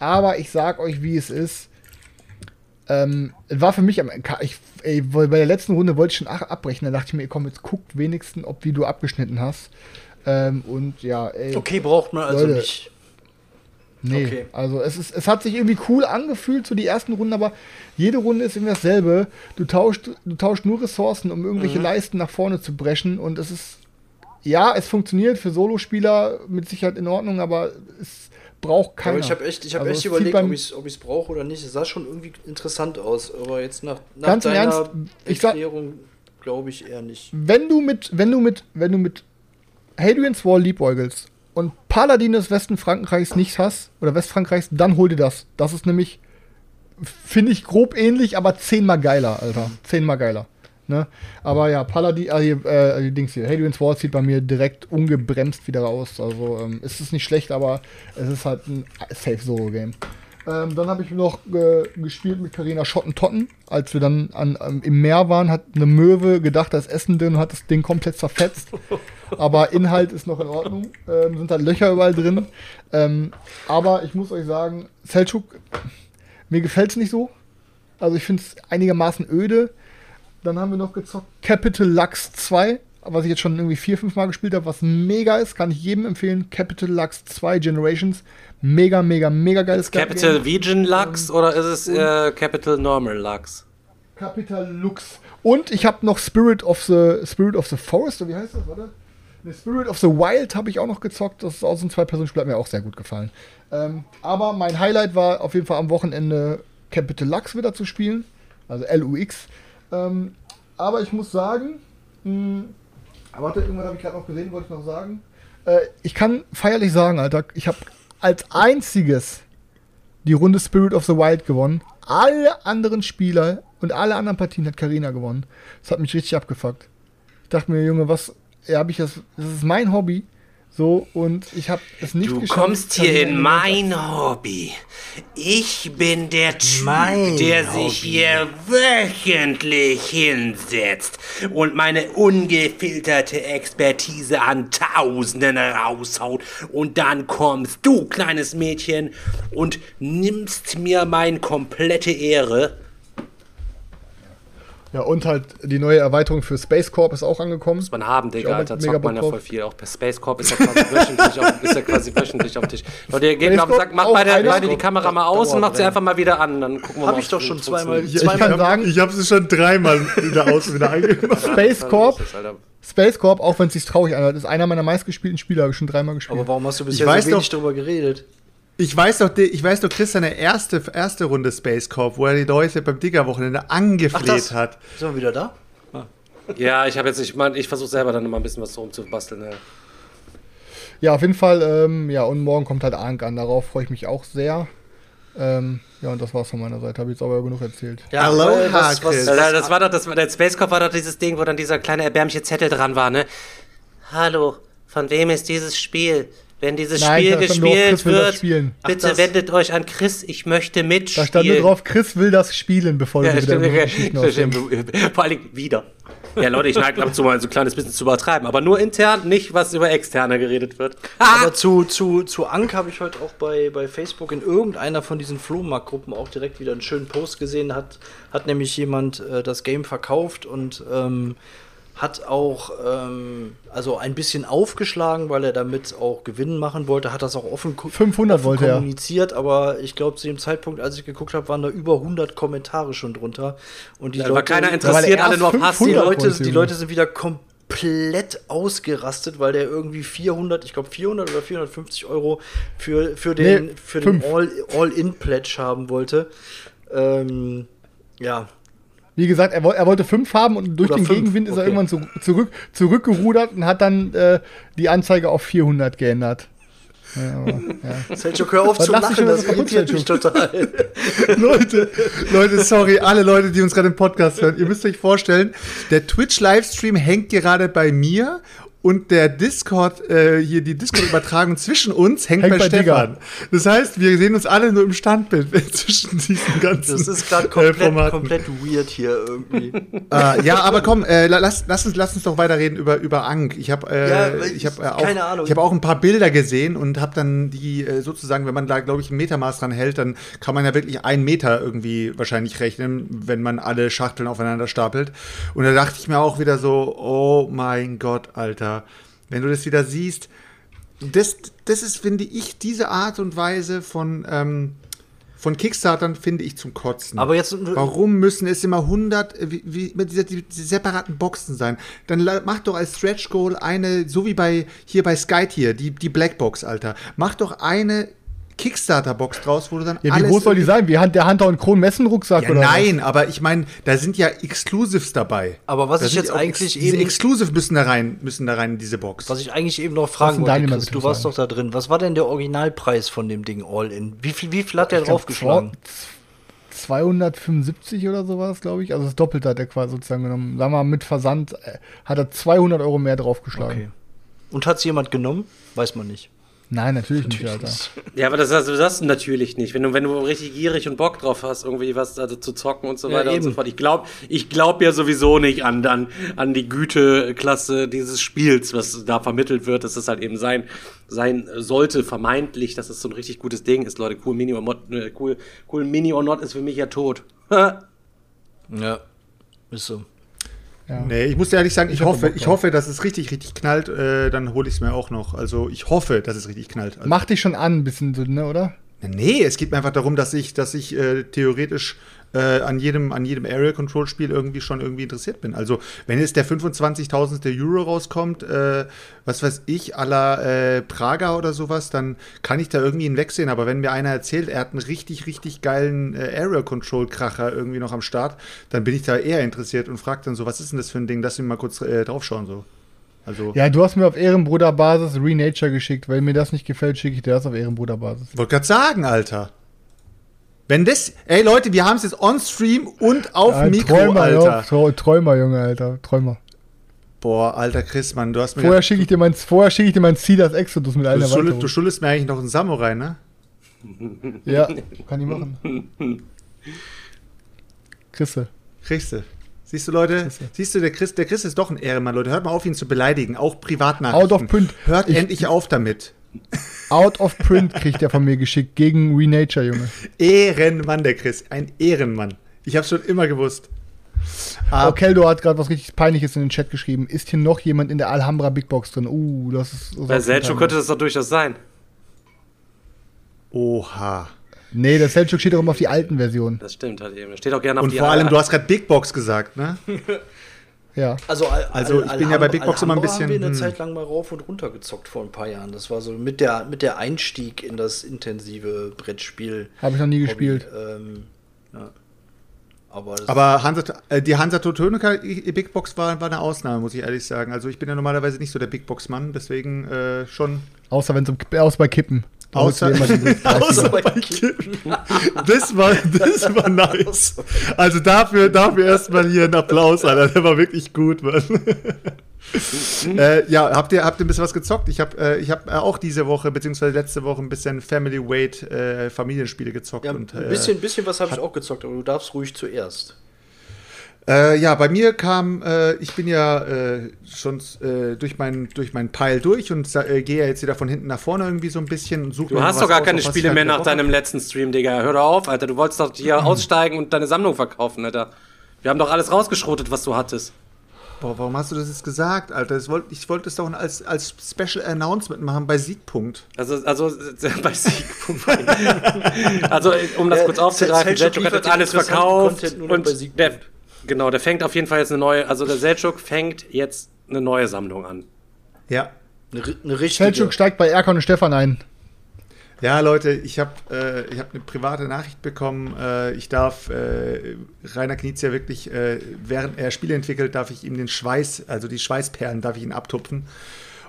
Aber ich sag euch, wie es ist. Ähm, es war für mich am ich, ey, bei der letzten Runde wollte ich schon abbrechen. Da dachte ich mir, komm, jetzt guckt wenigstens, ob wie du abgeschnitten hast. Ähm, und ja, ey. Okay, braucht man also Leute. nicht. Nee, Okay. also es, ist, es hat sich irgendwie cool angefühlt, so die ersten Runden, aber jede Runde ist irgendwie dasselbe. Du tauscht, du tauscht nur Ressourcen, um irgendwelche Leisten nach vorne zu brechen und es ist, ja, es funktioniert für Solospieler mit Sicherheit in Ordnung, aber es braucht keiner. Aber ich habe echt, ich hab Also echt überlegt, ob ich es brauche oder nicht. Es sah schon irgendwie interessant aus, aber jetzt nach, nach Ganz deiner Ernst, Erklärung glaube ich eher nicht. wenn du mit, wenn du mit, wenn du mit Hadrian's Wall liebäugelst Paladin des Westen Frankreichs nicht hast, oder Westfrankreichs, dann hol dir das. Das ist nämlich, finde ich, grob ähnlich, aber zehnmal geiler, Alter. Zehnmal geiler. Ne? Aber ja, Paladin, äh, äh, die Dings hier, Hadrian's Wall sieht bei mir direkt ungebremst wieder aus. Also ähm, es ist nicht schlecht, aber es ist halt ein Safe-Solo-Game. Ähm, dann habe ich noch äh, gespielt mit Carina Schottentotten. Als wir dann an, ähm, im Meer waren, hat eine Möwe gedacht, da ist Essen drin und hat das Ding komplett zerfetzt. aber Inhalt ist noch in Ordnung. Ähm, sind halt Löcher überall drin. Ähm, aber ich muss euch sagen, Selçuk, mir gefällt es nicht so. Also ich finde es einigermaßen öde. Dann haben wir noch gezockt Capital Lux 2, was ich jetzt schon irgendwie vier, fünf Mal gespielt habe, was mega ist, kann ich jedem empfehlen. Capital Lux 2 Generations. Mega, mega, mega geiles Capital Game. Vegan Lux oder ist es äh, Capital Normal Lux? Capital Lux. Und ich habe noch Spirit of the Spirit of the Forest, oder wie heißt das? Ne, Spirit of the Wild habe ich auch noch gezockt. Das ist auch so ein Zwei-Personen-Spiel, hat mir auch sehr gut gefallen. Ähm, aber mein Highlight war auf jeden Fall am Wochenende Capital Lux wieder zu spielen. Also LUX. Ähm, aber ich muss sagen, mh, warte, irgendwas habe ich gerade noch gesehen, wollte ich noch sagen. Äh, ich kann feierlich sagen, Alter, ich habe als einziges die Runde Spirit of the Wild gewonnen. Alle anderen Spieler und alle anderen Partien hat Karina gewonnen. Das hat mich richtig abgefuckt. Ich dachte mir, Junge, was ja, habe ich das? Das ist mein Hobby. So, und ich habe es nicht Du geschafft, kommst hier in mein Hobby. Ich bin der Typ, Mein der Hobby. sich hier wöchentlich hinsetzt und meine ungefilterte Expertise an Tausenden raushaut. Und dann kommst du, kleines Mädchen, und nimmst mir meine komplette Ehre. Ja, und halt die neue Erweiterung für Space Corp ist auch angekommen. Muss man haben, Digga, Alter, zockt man ja voll drauf. viel. Auch per Space Corp ist ja quasi wöchentlich auf, ist ja quasi wöchentlich auf dich. Leute, ihr geht mir auf den Sack, macht beide, beide die Kamera mal aus und macht sie einfach mal wieder an. Dann gucken wir mal. Hab ich doch schon zweimal, Ich, ich kann sagen, Ich habe es schon dreimal wieder aus, wieder eingemacht. Space Corp. Space Corp, auch wenn es sich traurig anhört, ist einer meiner meistgespielten Spiele, habe ich schon dreimal gespielt. Aber warum hast du bisher so wenig drüber geredet? Ich weiß doch, ich weiß doch, Chris seine erste, erste Runde Space Corp, wo er die Leute beim Digger-Wochenende angefleht hat. Sind wir wieder da? Ja, ich habe jetzt, ich meine, ich versuche selber dann noch mal ein bisschen was rumzubasteln. Ja. Ja, auf jeden Fall, ähm, ja, und morgen kommt halt Ank an, darauf freue ich mich auch sehr. Ähm, ja, und das war's von meiner Seite, habe ich jetzt aber genug erzählt. Ja, Aloha, weil was, das war doch, das war, der Space Cop war doch dieses Ding, wo dann dieser kleine erbärmliche Zettel dran war, ne? Hallo, von wem ist dieses Spiel? Wenn dieses Nein, Spiel da gespielt wird, spielen. bitte Ach, das- wendet euch an Chris, ich möchte Da mitspielen. stand nur drauf, Chris will das spielen, bevor Ja, du wieder stimmt, stimmt. Vor allem wieder. Ja, Leute, ich neige ab und zu mal so ein kleines bisschen zu übertreiben, aber nur intern, nicht was über externe geredet wird. Aber zu, zu, zu Ank habe ich heute auch bei, bei Facebook in irgendeiner von diesen Flohmarktgruppen auch direkt wieder einen schönen Post gesehen. Hat, hat nämlich jemand äh, das Game verkauft und ähm, hat auch ähm, also ein bisschen aufgeschlagen, weil er damit auch Gewinn machen wollte. Hat das auch offen, ko- 500 offen wollte er. kommuniziert, aber ich glaube, zu dem Zeitpunkt, als ich geguckt habe, waren da über 100 Kommentare schon drunter. Und die Da war keiner interessiert, er alle nur auf Hass. die 500 Leute, die. Leute sind wieder komplett ausgerastet, weil der irgendwie 400, ich glaube 400 oder 450 Euro für, für den, Nee, für den fünf. All- All-In-Pledge haben wollte. Ähm, ja, Wie gesagt, er, er wollte fünf haben und durch Oder den fünf, Gegenwind ist er okay. irgendwann zu, zurück, zurückgerudert und hat dann äh, die Anzeige auf 400 geändert. Ja, aber, ja. Selchuk, hör auf Was zu lachen, das irritiert mich total. Leute, Leute, sorry, alle Leute, die uns gerade im Podcast hören. Ihr müsst euch vorstellen, der Twitch-Livestream hängt gerade bei mir und der Discord, äh, hier die Discord-Übertragung zwischen uns hängt, Hängt bei, bei Stefan. Das heißt, wir sehen uns alle nur im Standbild zwischen diesen ganzen Das ist gerade äh, komplett, Formaten. komplett weird hier irgendwie. Äh, ja, aber komm, äh, la- lass, lass, uns, lass uns doch weiterreden über, über Ank. Ich habe äh, Ja, ich hab, äh, auch, keine Ahnung. ich hab auch ein paar Bilder gesehen und habe dann die äh, sozusagen, wenn man da, glaube ich, ein Metermaß dran hält, dann kann man ja wirklich einen Meter irgendwie wahrscheinlich rechnen, wenn man alle Schachteln aufeinander stapelt. Und da dachte ich mir auch wieder so, oh mein Gott, Alter, wenn du das wieder siehst, das, das ist, finde ich, diese Art und Weise von, ähm, von Kickstartern finde ich zum Kotzen. Aber jetzt- Warum müssen es immer 100 äh, wie, wie, mit dieser, die, diese separaten Boxen sein? Dann mach doch als Stretch Goal eine, so wie bei hier bei Skytier, die, die Blackbox, Alter. Mach doch eine Kickstarter-Box draus, wo du dann Ja, wie groß soll die sein? Wie Hand- der Hunter und Kron Messen-Rucksack Ja, oder nein, aber ich meine, da sind ja Exclusives dabei. Aber was Da ich jetzt eigentlich Ex diese eben- Exclusive müssen da rein, müssen da rein in diese Box. Was ich eigentlich eben noch fragen wollte, Chris, du warst sagen? doch da drin. Was war denn der Originalpreis von dem Ding All-In? Wie viel, wie viel hat der draufgeschlagen? 275 oder so war es, glaube ich. Also das Doppelte hat er quasi sozusagen genommen. Sagen wir mal, mit Versand äh, hat er 200 Euro mehr draufgeschlagen. Okay. Und hat es jemand genommen? Weiß man nicht. Nein, natürlich, nicht, Alter. Ja, aber das, also das natürlich nicht. Wenn du, wenn du richtig gierig und Bock drauf hast, irgendwie was also zu zocken und so Ja, weiter und so fort. Ich glaube ich glaub ja sowieso nicht an, an, an die Güteklasse dieses Spiels, was da vermittelt wird, dass es halt eben sein, sein sollte, vermeintlich, dass es so ein richtig gutes Ding ist. Leute, cool Mini or Not, äh, cool, cool Mini or Not ist für mich ja tot. Ja. Ist so. Ja. Nee, ich muss dir ehrlich sagen, ich, Ich hoffe, ich hoffe, dass es richtig, richtig knallt, äh, dann hole ich es mir auch noch. Also ich hoffe, dass es richtig knallt. Also, Mach dich schon an, ein bisschen so, ne, oder? nee, es geht mir einfach darum, dass ich, dass ich äh, theoretisch äh, an jedem, an jedem Area Control Spiel irgendwie schon irgendwie interessiert bin. Also wenn jetzt der 25.000. Euro rauskommt, äh, was weiß ich, la äh, Praga oder sowas, dann kann ich da irgendwie hinwegsehen. Aber wenn mir einer erzählt, er hat einen richtig, richtig geilen äh, Area Control Kracher irgendwie noch am Start, dann bin ich da eher interessiert und frage dann so, was ist denn das für ein Ding? Lass mich mal kurz äh, draufschauen so. Also Ja, du hast mir auf Ehrenbruderbasis Renature geschickt. Weil mir das nicht gefällt, schicke ich dir das auf Ehrenbruderbasis. Wollte gerade sagen, Alter. Wenn das, ey Leute, wir haben es jetzt on Stream und auf Ja, Mikro, Träumer, Alter. Ja, Träumer, Junge, Alter. Träumer. Boah, alter Chris, Mann, du hast mir. Vorher schicke ich dir mein, vorher schicke ich dir mein Cedars Exodus mit einer schuldest, du schuldest mir eigentlich noch einen Samurai, ne? Ja, kann ich machen. Chrisse. Du. Siehst du, Leute? Siehst du, der Chris, der Chris ist doch ein Ehrenmann, Leute. Hört mal auf, ihn zu beleidigen. Auch Privatnachrichten. Out of print. Hört Ich- endlich auf damit. Out of Print kriegt er von mir geschickt gegen Renature, Junge. Ehrenmann, der Chris. Ein Ehrenmann. Ich hab's schon immer gewusst. Ah, Oh, Keldo hat gerade was richtig Peinliches in den Chat geschrieben. Ist hier noch jemand in der Alhambra Big Box drin? Uh, das ist. Das Bei Selchuk könnte das doch durchaus sein. Oha. Nee, der Selchuk steht doch immer auf die alten Versionen. Das stimmt halt eben. Steht auch gerne auf Und die vor allem, du hast gerade Big Box gesagt, ne? Ja. Also, Al Also, ich bin ja bei Big Box immer ein Alhambra haben wir bisschen, eine hm. Zeit lang mal rauf und runter gezockt vor ein paar Jahren. Das war so mit der, mit der Einstieg in das intensive Brettspiel. Habe ich noch nie gespielt. Ähm, ja. Aber, Aber Hansa, äh, die Hansa Teutonica Big Box war, war eine Ausnahme, muss ich ehrlich sagen. Also ich bin ja normalerweise nicht so der Big Box Mann, deswegen äh, schon. Außer wenn es um außer bei Kippen. Außer- Außer bei Kippen. Das war, das war nice. Also dafür, dafür erstmal hier ein Applaus, Alter. Der war wirklich gut, Mann. äh, ja, habt ihr, habt ihr ein bisschen was gezockt? Ich habe äh, ich hab, äh, auch diese Woche, beziehungsweise letzte Woche, ein bisschen Family Weight äh, Familienspiele gezockt. ja, und, ein äh, bisschen, bisschen was habe ich auch gezockt, aber du darfst ruhig zuerst. Äh, ja, bei mir kam, äh, ich bin ja äh, schon äh, durch meinen durch meinen Pile durch und äh, gehe ja jetzt wieder von hinten nach vorne irgendwie so ein bisschen und suche Du hast doch gar keine Spiele mehr nach deinem letzten Stream, Digga. Hör doch auf, Alter. Du wolltest doch hier aussteigen und deine Sammlung verkaufen, Alter. Wir haben doch alles rausgeschrotet, was du hattest. Boah, warum hast du das jetzt gesagt, Alter? Das wollt, ich wollte es doch als, als Special Announcement machen bei Siegpunkt. Also, also bei Siegpunkt. also, um das Ja, kurz aufzugreifen, Selchuk hat alles verkauft. Content nur noch Und bei Siegpunkt. der, genau, der fängt auf jeden Fall jetzt eine neue, also der Selchuk fängt jetzt eine neue Sammlung an. Ja. Eine, eine richtige. Selchuk steigt bei Erkon und Stefan ein. Ja, Leute, ich habe äh, ich hab eine private Nachricht bekommen. Äh, ich darf äh, Rainer Knizia wirklich, äh, während er Spiele entwickelt, darf ich ihm den Schweiß, also die Schweißperlen, darf ich ihn abtupfen.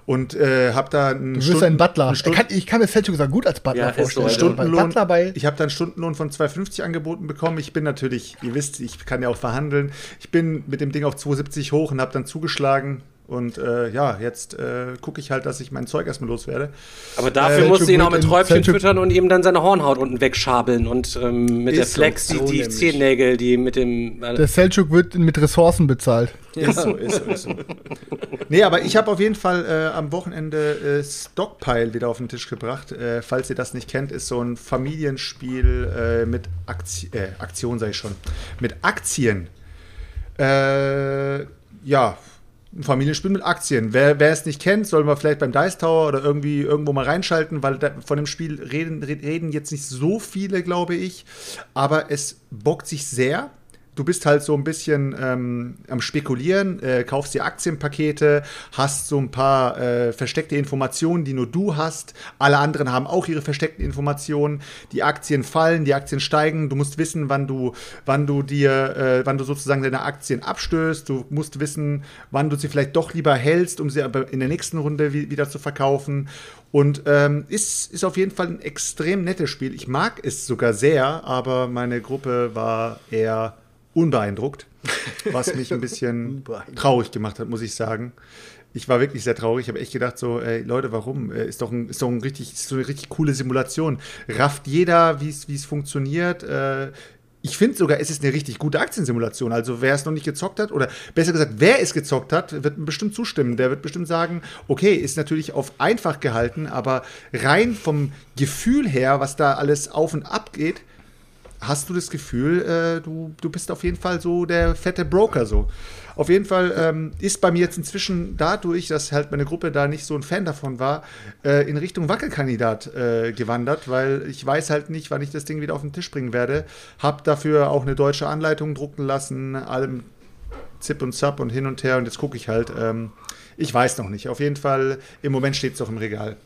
Und äh, habe da einen, Du wirst ein Butler. einen Er Stunden- kann, ich kann mir Selchuk sogar gut als Butler Ja, so, vorstellen. Alter. Bei Stundenlohn, Butler bei. ich habe dann einen Stundenlohn von 2,50 angeboten bekommen. Ich bin natürlich, ihr wisst, ich kann ja auch verhandeln. Ich bin mit dem Ding auf 2,70 hoch und habe dann zugeschlagen Und äh, ja, jetzt äh, gucke ich halt, dass ich mein Zeug erstmal loswerde. Aber dafür Äh, musst du ihn auch mit Träubchen füttern und ihm dann seine Hornhaut unten wegschabeln und ähm, mit der so, Flex die, so die nämlich. Zehennägel, die mit dem. Der Selchuk wird mit Ressourcen bezahlt. Ist so, ist so, ist so. Nee, aber ich habe auf jeden Fall äh, am Wochenende äh, Stockpile wieder auf den Tisch gebracht. Äh, falls ihr das nicht kennt, ist so ein Familienspiel äh, mit Akti äh, Aktion, sage ich schon, mit Aktien. Äh, ja, ein Familienspiel mit Aktien. Wer, wer es nicht kennt, soll mal vielleicht beim Dice Tower oder irgendwie irgendwo mal reinschalten, weil da, von dem Spiel reden, reden jetzt nicht so viele, glaube ich. Aber es bockt sich sehr. Du bist halt so ein bisschen ähm, am Spekulieren, äh, kaufst dir Aktienpakete, hast so ein paar äh, versteckte Informationen, die nur du hast. Alle anderen haben auch ihre versteckten Informationen. Die Aktien fallen, die Aktien steigen. Du musst wissen, wann du, wann du dir, äh, wann du sozusagen deine Aktien abstößt. Du musst wissen, wann du sie vielleicht doch lieber hältst, um sie aber in der nächsten Runde wi- wieder zu verkaufen. Und ähm, ist, ist auf jeden Fall ein extrem nettes Spiel. Ich mag es sogar sehr, aber meine Gruppe war eher unbeeindruckt, was mich ein bisschen traurig gemacht hat, muss ich sagen. Ich war wirklich sehr traurig. Ich habe echt gedacht, so, ey, Leute, warum? Äh, Ist doch, ein, ist doch ein richtig, ist so eine richtig coole Simulation. Rafft jeder, wie es funktioniert. Äh, ich finde sogar, es ist eine richtig gute Aktiensimulation. Also wer es noch nicht gezockt hat, oder besser gesagt, wer es gezockt hat, wird bestimmt zustimmen. Der wird bestimmt sagen, okay, ist natürlich auf einfach gehalten, aber rein vom Gefühl her, was da alles auf und ab geht, hast du das Gefühl, äh, du, du bist auf jeden Fall so der fette Broker so. Auf jeden Fall ähm, ist bei mir jetzt inzwischen dadurch, dass halt meine Gruppe da nicht so ein Fan davon war, äh, in Richtung Wackelkandidat äh, gewandert, weil ich weiß halt nicht, wann ich das Ding wieder auf den Tisch bringen werde. Hab dafür auch eine deutsche Anleitung drucken lassen, allem Zip und Zap und hin und her und jetzt gucke ich halt. Ähm, ich weiß noch nicht. Auf jeden Fall, im Moment steht es doch im Regal.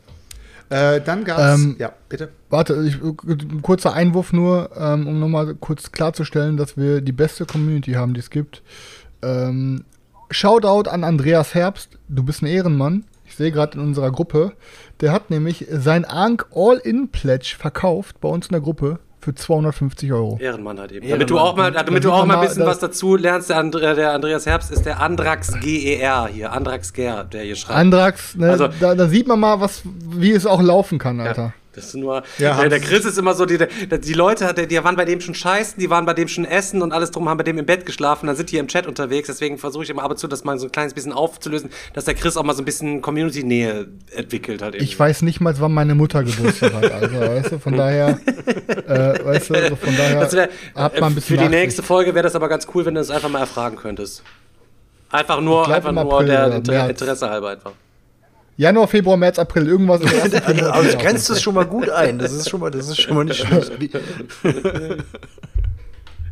Äh, dann gab es, Ähm, ja, bitte. Warte, ich, ein kurzer Einwurf nur, ähm, um nochmal kurz klarzustellen, dass wir die beste Community haben, die es gibt. Ähm, Shoutout an Andreas Herbst, du bist ein Ehrenmann. Ich sehe gerade in unserer Gruppe, der hat nämlich sein Ank All-In-Pledge verkauft bei uns in der Gruppe für 250 Euro. Ehrenmann halt eben. Ehrenmann. Damit du auch mal, damit Da du auch mal ein bisschen was dazu lernst, der, Andre, der Andreas Herbst ist der Andrax GER hier. Andrax GER, der hier schreibt. Andrax, ne, Also- da, da sieht man mal, was, wie es auch laufen kann, Alter. Ja, das ist nur. Ja, der, der Chris ist immer so, die, die, Leute, die, die waren bei dem schon scheißen, die waren bei dem schon essen und alles drum, haben bei dem im Bett geschlafen, dann sind die im Chat unterwegs. Deswegen versuche ich immer ab und zu, das mal so ein kleines bisschen aufzulösen, dass der Chris auch mal so ein bisschen Community-Nähe entwickelt hat. Eben. Ich weiß nicht mal, wann meine Mutter Geburtstag hat, also, weißt du, von daher, äh, weißt du, also von daher, wär, habt mal ein bisschen für die nächste Folge wäre das aber ganz cool, wenn du das einfach mal erfragen könntest. Einfach nur, einfach nur April der März. Interesse halber einfach. Januar, Februar, März, April, irgendwas. Aber du des grenzt es schon mal gut ein. Das ist schon mal, das ist schon mal nicht schlecht.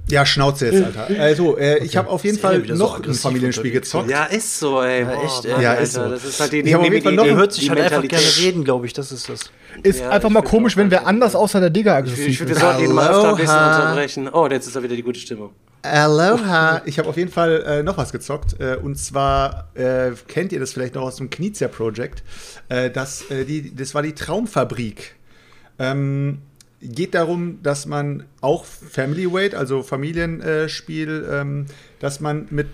Ja, Schnauze jetzt, Alter. Also, äh, ich habe auf jeden Ist eh Fall wieder so noch ein Familienspiel gezockt. Ja, ist so, ey. Boah, echt, ey. Ja, Alter, ist so. Das ist halt die, Ich hab auf jeden Fall noch- Der hört sich die halt einfach gerne reden, glaube ich. Das ist das. Ist Ja, einfach ich mal komisch, wenn einfach- anders außer der Digger Ich, aggressiv ich finde, wir ist. sollten ihn mal öfter ein bisschen unterbrechen. Oh, jetzt ist da wieder die gute Stimmung. Aloha! Ich habe auf jeden Fall äh, noch was gezockt. Äh, und zwar äh, kennt ihr das vielleicht noch aus dem Knizia Project. Äh, das, äh, die, das war die Traumfabrik. Ähm, geht darum, dass man auch Family Weight, also Familienspiel, ähm, dass man mit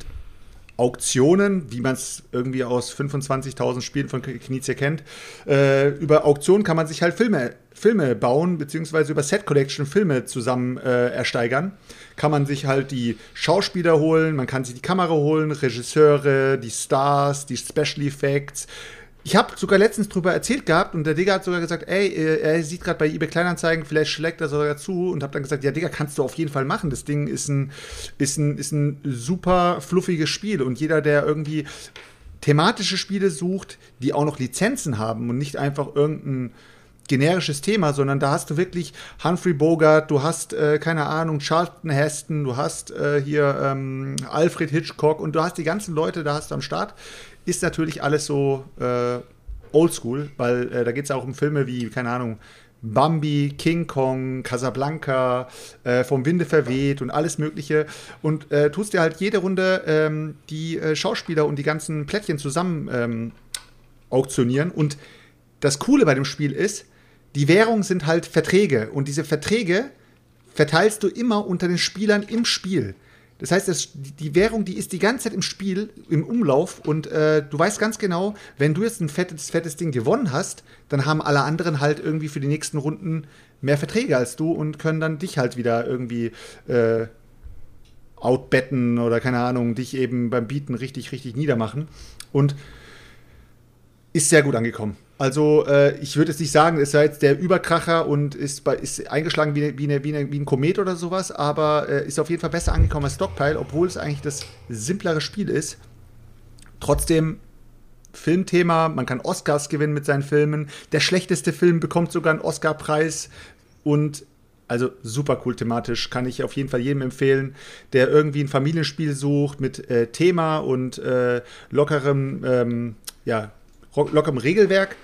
Auktionen, wie man es irgendwie aus 25.000 Spielen von Knizia kennt, äh, über Auktionen kann man sich halt Filme, Filme bauen, beziehungsweise über Set Collection Filme zusammen äh, ersteigern. Kann man sich halt die Schauspieler holen, man kann sich die Kamera holen, Regisseure, die Stars, die Special Effects. Ich habe sogar letztens drüber erzählt gehabt und der Digga hat sogar gesagt, ey, äh, er sieht gerade bei eBay Kleinanzeigen, vielleicht schlägt er sogar zu und habe dann gesagt, ja Digga, kannst du auf jeden Fall machen. Das Ding ist ein, ist ein, ist ein super fluffiges Spiel und jeder, der irgendwie thematische Spiele sucht, die auch noch Lizenzen haben und nicht einfach irgendein generisches Thema, sondern da hast du wirklich Humphrey Bogart, du hast, äh, keine Ahnung, Charlton Heston, du hast äh, hier ähm, Alfred Hitchcock und du hast die ganzen Leute, da hast du am Start. Ist natürlich alles so äh, oldschool, weil äh, da geht es auch um Filme wie, keine Ahnung, Bambi, King Kong, Casablanca, äh, vom Winde verweht und alles Mögliche. Und äh, tust dir halt jede Runde ähm, die äh, Schauspieler und die ganzen Plättchen zusammen ähm, auktionieren. Und das Coole bei dem Spiel ist, die Währung sind halt Verträge. Und diese Verträge verteilst du immer unter den Spielern im Spiel. Das heißt, das, die Währung, die ist die ganze Zeit im Spiel, im Umlauf und äh, du weißt ganz genau, wenn du jetzt ein fettes, fettes Ding gewonnen hast, dann haben alle anderen halt irgendwie für die nächsten Runden mehr Verträge als du und können dann dich halt wieder irgendwie äh, outbetten oder keine Ahnung, dich eben beim Bieten richtig, richtig niedermachen. Und ist sehr gut angekommen. Also äh, ich würde jetzt nicht sagen, es sei jetzt der Überkracher und ist, bei, ist eingeschlagen wie, eine, wie, eine, wie, ein Komet oder sowas, aber äh, ist auf jeden Fall besser angekommen als Stockpile, obwohl es eigentlich das simplere Spiel ist. Trotzdem Filmthema, man kann Oscars gewinnen mit seinen Filmen. Der schlechteste Film bekommt sogar einen Oscarpreis und also super cool thematisch, kann ich auf jeden Fall jedem empfehlen, der irgendwie ein Familienspiel sucht mit äh, Thema und äh, lockerem, ähm, ja, lockerem Regelwerk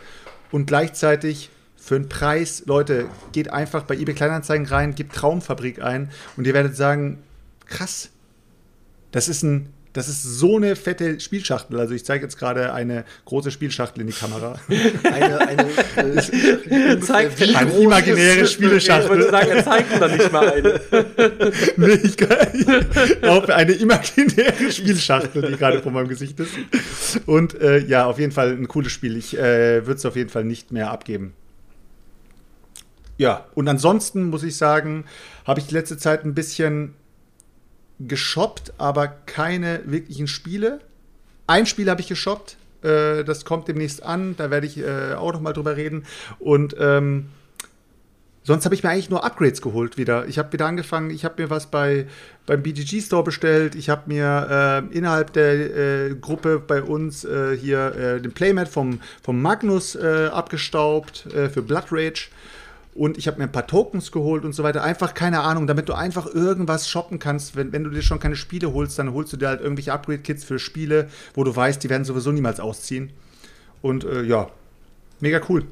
und gleichzeitig für einen Preis, Leute, geht einfach bei eBay Kleinanzeigen rein, gebt Traumfabrik ein und ihr werdet sagen, krass, das ist ein das ist so eine fette Spielschachtel. Also ich zeige jetzt gerade eine große Spielschachtel in die Kamera. eine, eine, äh, zeigt eine imaginäre Spielschachtel. Ich würde sagen, er zeigt da nicht mal eine. nee, ich kann, eine imaginäre Spielschachtel, die gerade vor meinem Gesicht ist. Und äh, ja, auf jeden Fall ein cooles Spiel. Ich äh, würde es auf jeden Fall nicht mehr abgeben. Ja, und ansonsten muss ich sagen, habe ich die letzte Zeit ein bisschen geshoppt, aber keine wirklichen Spiele. Ein Spiel habe ich geshoppt, äh, das kommt demnächst an, da werde ich äh, auch noch mal drüber reden. Und ähm, sonst habe ich mir eigentlich nur Upgrades geholt wieder. Ich habe wieder angefangen, ich habe mir was bei, beim BGG Store bestellt, ich habe mir äh, innerhalb der äh, Gruppe bei uns äh, hier äh, den Playmat vom, vom Magnus abgestaubt für Blood Rage und ich habe mir ein paar Tokens geholt und so weiter. Einfach keine Ahnung, damit du einfach irgendwas shoppen kannst. Wenn, wenn du dir schon keine Spiele holst, dann holst du dir halt irgendwelche Upgrade-Kits für Spiele, wo du weißt, die werden sowieso niemals ausziehen. Und äh, ja, mega cool.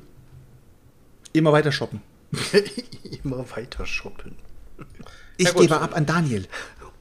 Immer weiter shoppen. Immer weiter shoppen. Ich gebe ab an Daniel.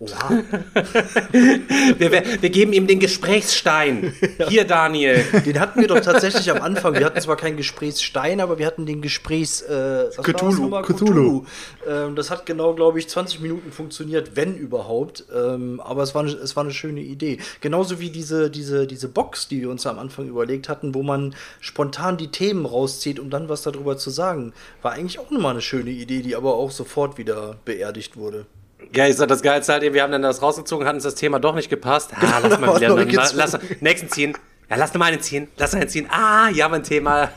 Wow. wir, wir, wir, geben ihm den Gesprächsstein. Hier, Daniel. Den hatten wir doch tatsächlich am Anfang. Wir hatten zwar keinen Gesprächsstein, aber wir hatten den Gesprächs. Äh, Cthulhu. Cthulhu. Cthulhu. Ähm, das hat genau, glaube ich, 20 Minuten funktioniert, wenn überhaupt. Ähm, aber es war, eine, es war eine schöne Idee. Genauso wie diese, diese, diese Box, die wir uns am Anfang überlegt hatten, wo man spontan die Themen rauszieht, um dann was darüber zu sagen. War eigentlich auch nochmal eine schöne Idee, die aber auch sofort wieder beerdigt wurde. Ja, ich sag, das Geilste halt, wir haben dann das rausgezogen, hat uns das Thema doch nicht gepasst. Ah, lass mal wieder, lass, lass, nächsten ziehen. Ja, lass mal einen ziehen. Lass mal einen ziehen. Ah, ja, mein Thema.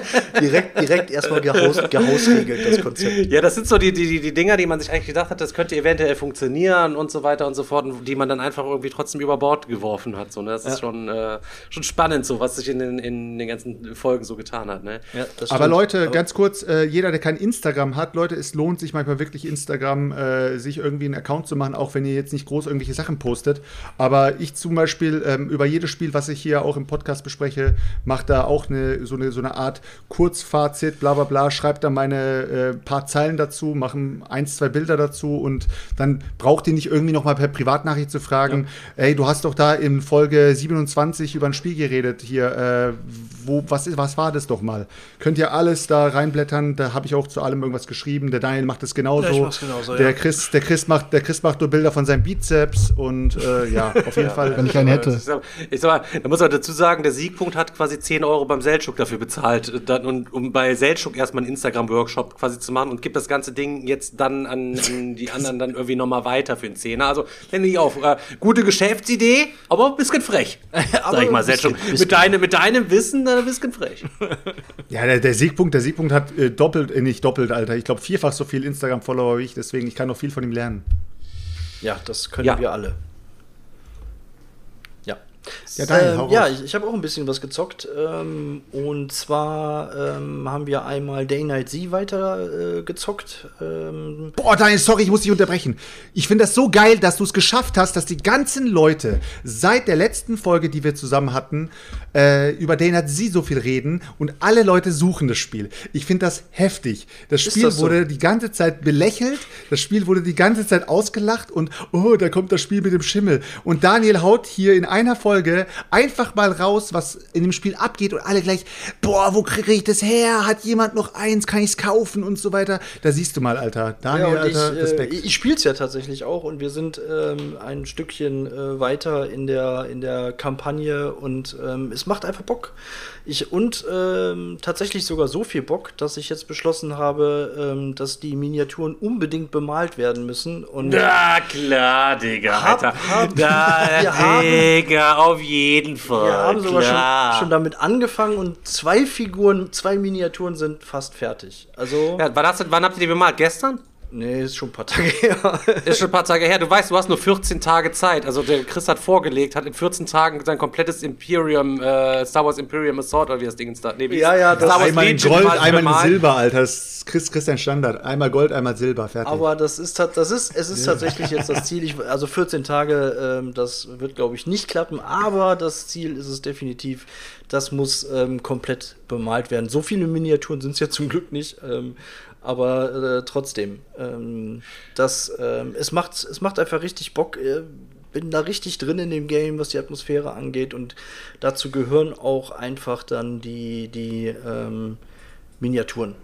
direkt, direkt erstmal gehaus, gehausregelt, das Konzept. Ja, das sind so die, die, die Dinger, die man sich eigentlich gedacht hat, das könnte eventuell funktionieren und so weiter und so fort, die man dann einfach irgendwie trotzdem über Bord geworfen hat. So, ne? Das ja. ist schon, äh, schon spannend, so was sich in den, in den ganzen Folgen so getan hat. Ne? Ja, Aber Leute, Aber ganz kurz, äh, jeder, der kein Instagram hat, Leute, es lohnt sich manchmal wirklich Instagram, äh, sich irgendwie einen Account zu machen, auch wenn ihr jetzt nicht groß irgendwelche Sachen postet. Aber ich zum Beispiel ähm, über jedes Spiel, was ich hier auch im Podcast bespreche, mache da auch eine, so, eine, so eine Art Kurzfazit, bla bla bla, schreibe da meine äh, paar Zeilen dazu, mache ein, zwei Bilder dazu und dann braucht ihr nicht irgendwie noch mal per Privatnachricht zu fragen, ja. ey, du hast doch da in Folge 27 über ein Spiel geredet hier, äh, wo, was, ist, was war das doch mal? Könnt ihr alles da reinblättern, da habe ich auch zu allem irgendwas geschrieben, der Daniel macht das genauso, ja, genauso der, ja. Chris, der, Chris macht, der Chris macht nur Bilder von seinem Bizeps und äh, ja, auf jeden Fall. Wenn ich einen hätte. Ich sag mal, da muss man dazu sagen, der Siegpunkt hat quasi 10 Euro beim Seltschuk dafür bezahlt, dann, und, um bei Seltschuk erstmal einen Instagram-Workshop quasi zu machen und gibt das ganze Ding jetzt dann an, an die anderen dann irgendwie nochmal weiter für einen Zehner. Also, wenn ich auf, äh, gute Geschäftsidee, aber ein bisschen frech. sag ich mal, Seltschuk. Mit, deine, mit deinem Wissen, dann ein bisschen frech. ja, der, der, Siegpunkt, der Siegpunkt hat äh, doppelt, äh, nicht doppelt, Alter. Ich glaube, vierfach so viel Instagram-Follower wie ich, deswegen, ich kann noch viel von ihm lernen. Ja, das können ja. wir alle. Ja, Daniel, ähm, ja ich, ich habe auch ein bisschen was gezockt. Ähm, und zwar ähm, haben wir einmal Day Night Z weiter äh, gezockt. Ähm. Boah, Daniel, sorry, ich muss dich unterbrechen. Ich finde das so geil, dass du es geschafft hast, dass die ganzen Leute seit der letzten Folge, die wir zusammen hatten, äh, über Day Night Z so viel reden und alle Leute suchen das Spiel. Ich finde das heftig. Das Spiel das so? wurde die ganze Zeit belächelt, das Spiel wurde die ganze Zeit ausgelacht und oh, da kommt das Spiel mit dem Schimmel. Und Daniel haut hier in einer Folge Folge einfach mal raus, was in dem Spiel abgeht und alle gleich, boah, wo kriege ich das her? Hat jemand noch eins? Kann ich es kaufen und so weiter? Da siehst du mal, Alter. Daniel, Ja, und ich, Alter, äh, Respekt. ich, ich spiele es ja tatsächlich auch und wir sind ähm, ein Stückchen äh, weiter in der, in der Kampagne und ähm, es macht einfach Bock. Ich, und ähm, tatsächlich sogar so viel Bock, dass ich jetzt beschlossen habe, ähm, dass die Miniaturen unbedingt bemalt werden müssen. Und Na klar, Digga, Hab- Alter. hab- da, wir haben- Digga, auf jeden Fall. wir haben sogar schon, schon damit angefangen und zwei Figuren, zwei Miniaturen sind fast fertig. Also, Ja, wann, hast du, wann habt ihr die bemalt? Gestern? Nee, ist schon ein paar Tage her. Ist schon ein paar Tage her. Du weißt, du hast nur 14 Tage Zeit. Also der Chris hat vorgelegt, hat in 14 Tagen sein komplettes Imperium, äh, Star Wars Imperium Assault oder wie das Ding ist da. Nee, wie Ja, ja, das- Star Wars einmal in Gold, mal einmal in. Silber, Alter. Das ist Chris, Christian Standard. Einmal Gold, einmal Silber. Fertig. Aber das ist, das ist, es ist tatsächlich jetzt das Ziel. Ich, also 14 Tage, ähm, das wird, glaube ich, nicht klappen. Aber das Ziel ist es definitiv. Das muss ähm, komplett bemalt werden. So viele Miniaturen sind es ja zum Glück nicht. Ähm, aber äh, trotzdem, ähm, das, ähm, es, macht, es macht einfach richtig Bock. Äh, bin da richtig drin in dem Game, was die Atmosphäre angeht. Und dazu gehören auch einfach dann die, die ähm, Miniaturen,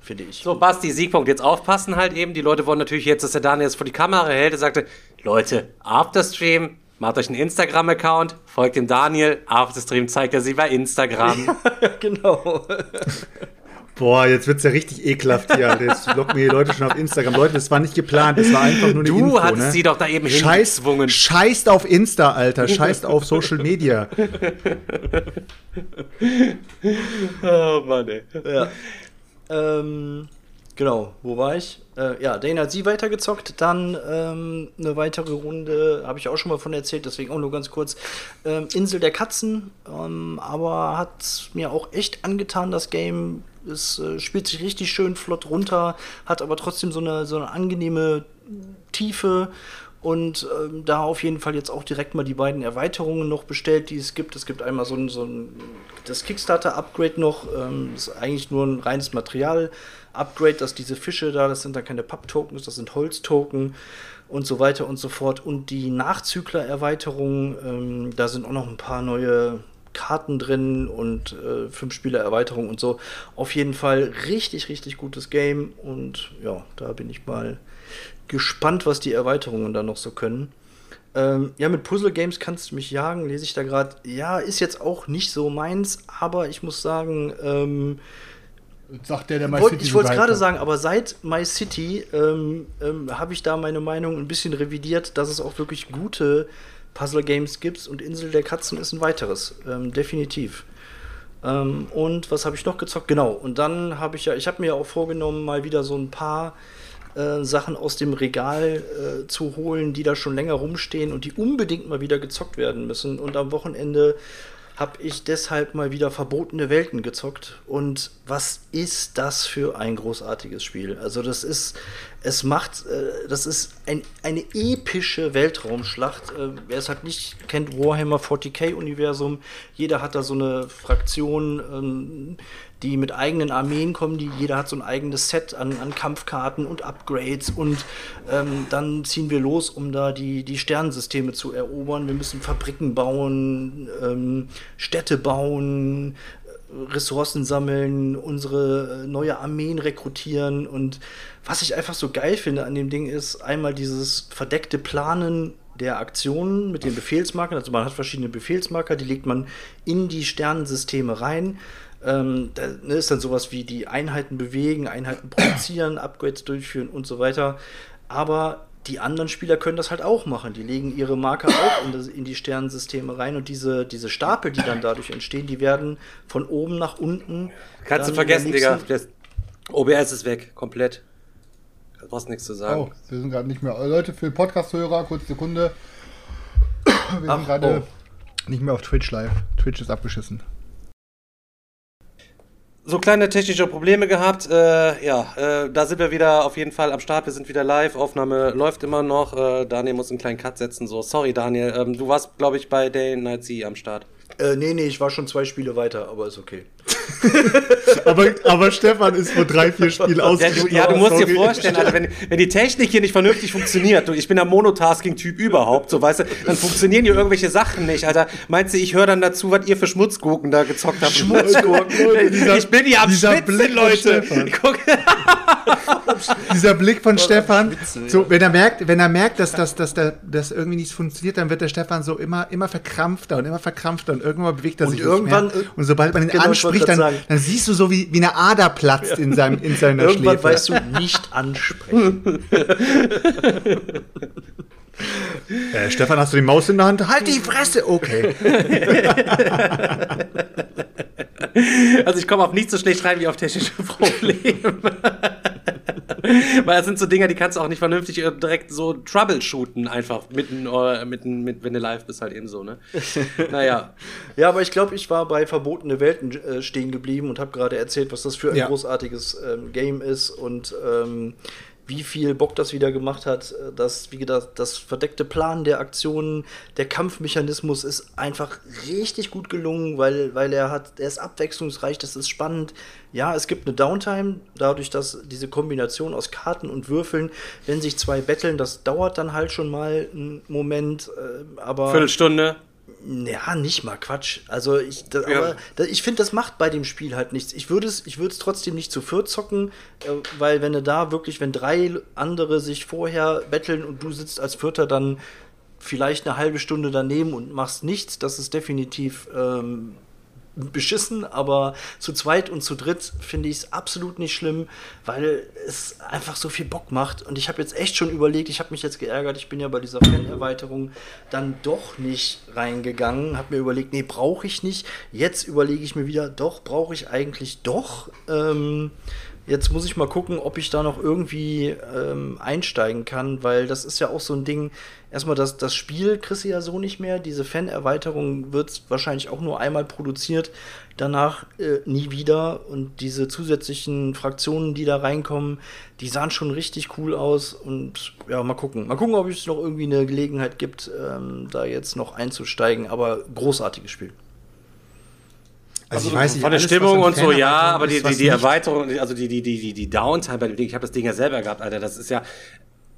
finde ich. So, Basti, Siegpunkt. Jetzt aufpassen halt eben. Die Leute wollen natürlich jetzt, dass der Daniel jetzt vor die Kamera hält. Er sagte, Leute, Afterstream, macht euch einen Instagram-Account, folgt dem Daniel. Afterstream zeigt er sie bei Instagram. genau. Boah, jetzt wird's ja richtig ekelhaft hier. Jetzt locken mir die Leute schon auf Instagram. Leute, das war nicht geplant. Das war einfach nur eine Du Info, hattest ne? sie doch da eben Scheiß, hingezwungen. scheißt auf Insta, Alter. Scheißt auf Social Media. Oh Mann, ey. Ja. Ähm, genau, wo war ich? Äh, ja, Dana hat sie weitergezockt. Dann ähm, eine weitere Runde, habe ich auch schon mal von erzählt, deswegen auch nur ganz kurz. Ähm, Insel der Katzen, ähm, aber hat mir auch echt angetan, das Game. Es äh, spielt sich richtig schön flott runter, hat aber trotzdem so eine, so eine angenehme Tiefe. Und ähm, da auf jeden Fall jetzt auch direkt mal die beiden Erweiterungen noch bestellt, die es gibt. Es gibt einmal so ein, so ein das Kickstarter-Upgrade noch. Ähm, ist eigentlich nur ein reines Material-Upgrade, dass diese Fische da, das sind dann keine Papp-Tokens, das sind Holztoken und so weiter und so fort. Und die Nachzügler-Erweiterung, ähm, da sind auch noch ein paar neue Karten drin und äh, fünf Spieler Erweiterung und so. Auf jeden Fall richtig, richtig gutes Game. Und ja, da bin ich mal gespannt, was die Erweiterungen da noch so können. Ähm, ja, mit Puzzle Games kannst du mich jagen, lese ich da gerade. Ja, ist jetzt auch nicht so meins, aber ich muss sagen, ähm, Sagt der, der My wollt, City ich wollte es gerade sagen, aber seit My City ähm, ähm, habe ich da meine Meinung ein bisschen revidiert, dass es auch wirklich gute Puzzle Games gibt und Insel der Katzen ist ein weiteres, ähm, definitiv. Ähm, und was habe ich noch gezockt? Genau. Und dann habe ich ja, ich habe mir ja auch vorgenommen, mal wieder so ein paar äh, Sachen aus dem Regal äh, zu holen, die da schon länger rumstehen und die unbedingt mal wieder gezockt werden müssen. Und am Wochenende habe ich deshalb mal wieder verbotene Welten gezockt. Und was ist das für ein großartiges Spiel? Also das ist, es macht, äh, das ist ein, eine epische Weltraumschlacht. Äh, wer es halt nicht kennt, Warhammer 40k-Universum, jeder hat da so eine Fraktion, ähm, die mit eigenen Armeen kommen, die jeder hat so ein eigenes Set an, an Kampfkarten und Upgrades und ähm, dann ziehen wir los, um da die, die Sternensysteme zu erobern. Wir müssen Fabriken bauen, ähm, Städte bauen, Ressourcen sammeln, unsere äh, neue Armeen rekrutieren und was ich einfach so geil finde an dem Ding ist einmal dieses verdeckte Planen der Aktionen mit den Befehlsmarkern. Also man hat verschiedene Befehlsmarker, die legt man in die Sternensysteme rein. Ähm, da ne, ist dann sowas wie die Einheiten bewegen, Einheiten produzieren, Upgrades durchführen und so weiter. Aber die anderen Spieler können das halt auch machen. Die legen ihre Marker auch in, das, in die Sternensysteme rein und diese, diese Stapel, die dann dadurch entstehen, die werden von oben nach unten. Kannst du vergessen, Digga. OBS ist weg, komplett. Du brauchst nichts zu sagen. Oh, wir sind gerade nicht mehr. Leute, für Podcast-Hörer, kurze Sekunde. Wir Ach, sind gerade oh. nicht mehr auf Twitch live. Twitch ist abgeschissen. So kleine technische Probleme gehabt. Äh, ja, äh, da sind wir wieder auf jeden Fall am Start. Wir sind wieder live. Aufnahme läuft immer noch. Äh, Daniel muss einen kleinen Cut setzen. So, sorry, Daniel. Ähm, du warst, glaube ich, bei Day Night Z am Start. Äh, nee, nee, ich war schon zwei Spiele weiter, aber ist okay. Aber, aber Stefan ist vor drei, vier Spielen Ja, ausgestiegen. du, ja, du musst dir vorstellen, Alter, wenn, wenn die Technik hier nicht vernünftig funktioniert, du, ich bin der Monotasking-Typ überhaupt, so weißt du, dann funktionieren hier irgendwelche Sachen nicht, Alter. Meinst du, ich höre dann dazu, was ihr für Schmutzgurken da gezockt habt? Schmutzgurken, dieser- ich bin hier am dieser Schwitzen, Blick von Leute. Dieser Blick von Stefan, so, wenn er merkt, wenn er merkt, dass, dass, dass, dass, dass irgendwie nichts funktioniert, dann wird der Stefan so immer, immer verkrampfter und immer verkrampfter und irgendwann bewegt er Und sich irgendwann- nicht mehr. Und sobald man ihn Genau, anspricht, dann, sagen. dann siehst du so, wie, wie eine Ader platzt in, seinem, in seiner Irgendwann Schläfe. weißt du nicht ansprechen. äh, Stefan, hast du die Maus in der Hand? Halt die Fresse! Okay. also ich komme auf nicht so schlecht rein wie auf technische Probleme. Weil das sind so Dinger, die kannst du auch nicht vernünftig äh, direkt so troubleshooten, einfach mitten, äh, mitten mit, wenn du live bist, halt eben so, ne? Naja. Ja, aber ich glaube, ich war bei Verbotene Welten äh, stehen geblieben und habe gerade erzählt, was das für ein Ja. großartiges ähm, Game ist und ähm, wie viel Bock das wieder gemacht hat. Äh, Das, wie gesagt, das verdeckte Plan der Aktionen, der Kampfmechanismus ist einfach richtig gut gelungen, weil, weil er hat, er ist abwechslungsreich, das ist spannend. Ja, es gibt eine Downtime, dadurch, dass diese Kombination aus Karten und Würfeln, wenn sich zwei betteln, das dauert dann halt schon mal einen Moment, äh, aber. Viertelstunde. Ja, nicht mal Quatsch. Also ich, da, Ja. aber da, ich finde, das macht bei dem Spiel halt nichts. Ich würde es, ich würde es trotzdem nicht zu viert zocken, äh, weil wenn du da wirklich, wenn drei andere sich vorher betteln und du sitzt als Vierter dann vielleicht eine halbe Stunde daneben und machst nichts, das ist definitiv ähm, beschissen, aber zu zweit und zu dritt finde ich es absolut nicht schlimm, weil es einfach so viel Bock macht. Und ich habe jetzt echt schon überlegt, ich habe mich jetzt geärgert, ich bin ja bei dieser Fan-Erweiterung dann doch nicht reingegangen, habe mir überlegt, nee, brauche ich nicht. Jetzt überlege ich mir wieder, doch, brauche ich eigentlich doch. Ähm, Jetzt muss ich mal gucken, ob ich da noch irgendwie ähm, einsteigen kann, weil das ist ja auch so ein Ding. Erstmal, das, das Spiel kriegst du ja so nicht mehr. Diese Fan-Erweiterung wird wahrscheinlich auch nur einmal produziert, danach äh, nie wieder. Und diese zusätzlichen Fraktionen, die da reinkommen, die sahen schon richtig cool aus. Und ja, mal gucken. Mal gucken, ob es noch irgendwie eine Gelegenheit gibt, ähm, da jetzt noch einzusteigen. Aber großartiges Spiel. Also, ich weiß nicht, Von der alles, Stimmung und so, ja, aber die, ist, die, die Erweiterung, also die, die, die, die, die Downtime bei dem Ding, ich habe das Ding ja selber gehabt, Alter, das ist ja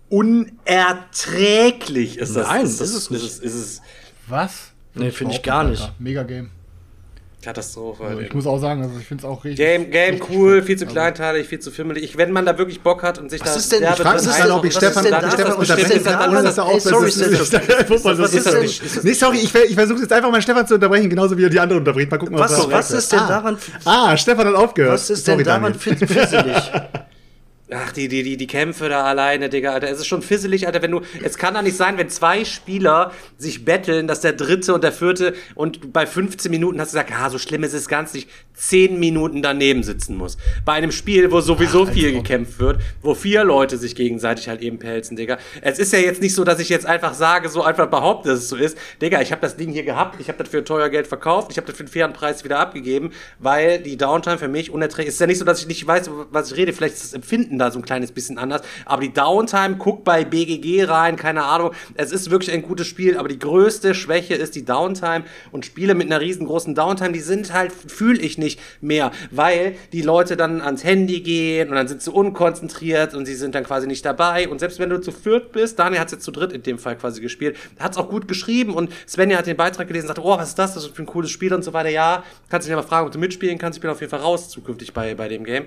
unerträglich, ist das. Nein, ist das, ist es nicht. Ist ist es Was? Nee, finde ich gar nicht. Mega Game. Katastrophe. Also ich muss auch sagen, also ich finde es auch richtig. Game, Game richtig cool, schön. viel zu Also, kleinteilig, viel zu fimmelig. Ich, wenn man da wirklich Bock hat und sich Was da ist denn- ich frag drin mich dann, ob ich das Stefan, Stefan unterbrechen kann, ohne dass er Was Nee, sorry, ich, ich versuche jetzt einfach mal Stefan zu unterbrechen, genauso wie er die anderen unterbricht. Mal gucken, Was, er was aufhört. ist denn ah. daran? Ah, Stefan hat aufgehört. Was ist denn daran fisselig? Ach, die, die, die, die Kämpfe da alleine, Digga, Alter. Es ist schon fisselig, Alter, wenn du. Es kann doch nicht sein, wenn zwei Spieler sich betteln, dass der dritte und der vierte und bei 15 Minuten hast du gesagt, ah, so schlimm ist es ganz nicht, 10 Minuten daneben sitzen muss. Bei einem Spiel, wo sowieso viel gekämpft wird, wo vier Leute sich gegenseitig halt eben pelzen, Digga. Es ist ja jetzt nicht so, dass ich jetzt einfach sage, so einfach behaupte, dass es so ist. Digga, ich habe das Ding hier gehabt, ich habe das für teuer Geld verkauft, ich habe das für einen fairen Preis wieder abgegeben, weil die Downtime für mich unerträglich ist. Es ist ja nicht so, dass ich nicht weiß, was ich rede. Vielleicht ist das Empfinden da so ein kleines bisschen anders. Aber die Downtime, guck bei BGG rein, keine Ahnung. Es ist wirklich ein gutes Spiel, aber die größte Schwäche ist die Downtime. Und Spiele mit einer riesengroßen Downtime, die sind halt, fühle ich nicht mehr, weil die Leute dann ans Handy gehen und dann sind sie unkonzentriert und sie sind dann quasi nicht dabei. Und selbst wenn du zu viert bist, Daniel hat es jetzt zu dritt in dem Fall quasi gespielt, hat es auch gut geschrieben und Svenja hat den Beitrag gelesen und sagte, oh, was ist das? Das ist für ein cooles Spiel und so weiter. Ja, kannst dich ja mal fragen, ob du mitspielen kannst. Ich bin auf jeden Fall raus zukünftig bei, bei dem Game.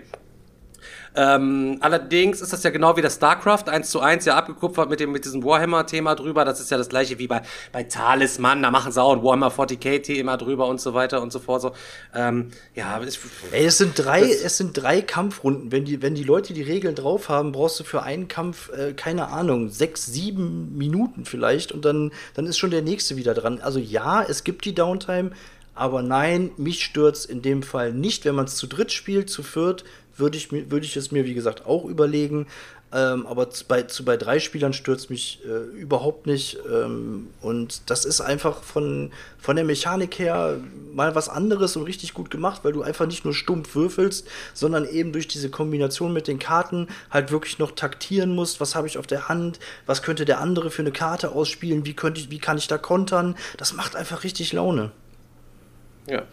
Ähm, allerdings ist das ja genau wie das StarCraft 1 zu 1 ja abgekupfert mit dem mit diesem Warhammer-Thema drüber. Das ist ja das gleiche wie bei, bei Talisman, da machen sie auch ein Warhammer 40k-Thema drüber und so weiter und so fort. So. Ähm, ja, ich, Ey, es sind drei, es sind drei Kampfrunden. Wenn die, wenn die Leute die Regeln drauf haben, brauchst du für einen Kampf, äh, keine Ahnung, sechs, sieben Minuten vielleicht und dann, dann ist schon der nächste wieder dran. Also ja, es gibt die Downtime, aber nein, mich stört's in dem Fall nicht. Wenn man es zu dritt spielt, zu viert, würde ich, würde ich es mir, wie gesagt, auch überlegen. Ähm, aber zu, bei, zu bei drei Spielern stürzt mich äh, überhaupt nicht. Ähm, und das ist einfach von, von der Mechanik her mal was anderes und richtig gut gemacht, weil du einfach nicht nur stumpf würfelst, sondern eben durch diese Kombination mit den Karten halt wirklich noch taktieren musst. Was habe ich auf der Hand? Was könnte der andere für eine Karte ausspielen? Wie, könnte ich, wie kann ich da kontern? Das macht einfach richtig Laune. Ja.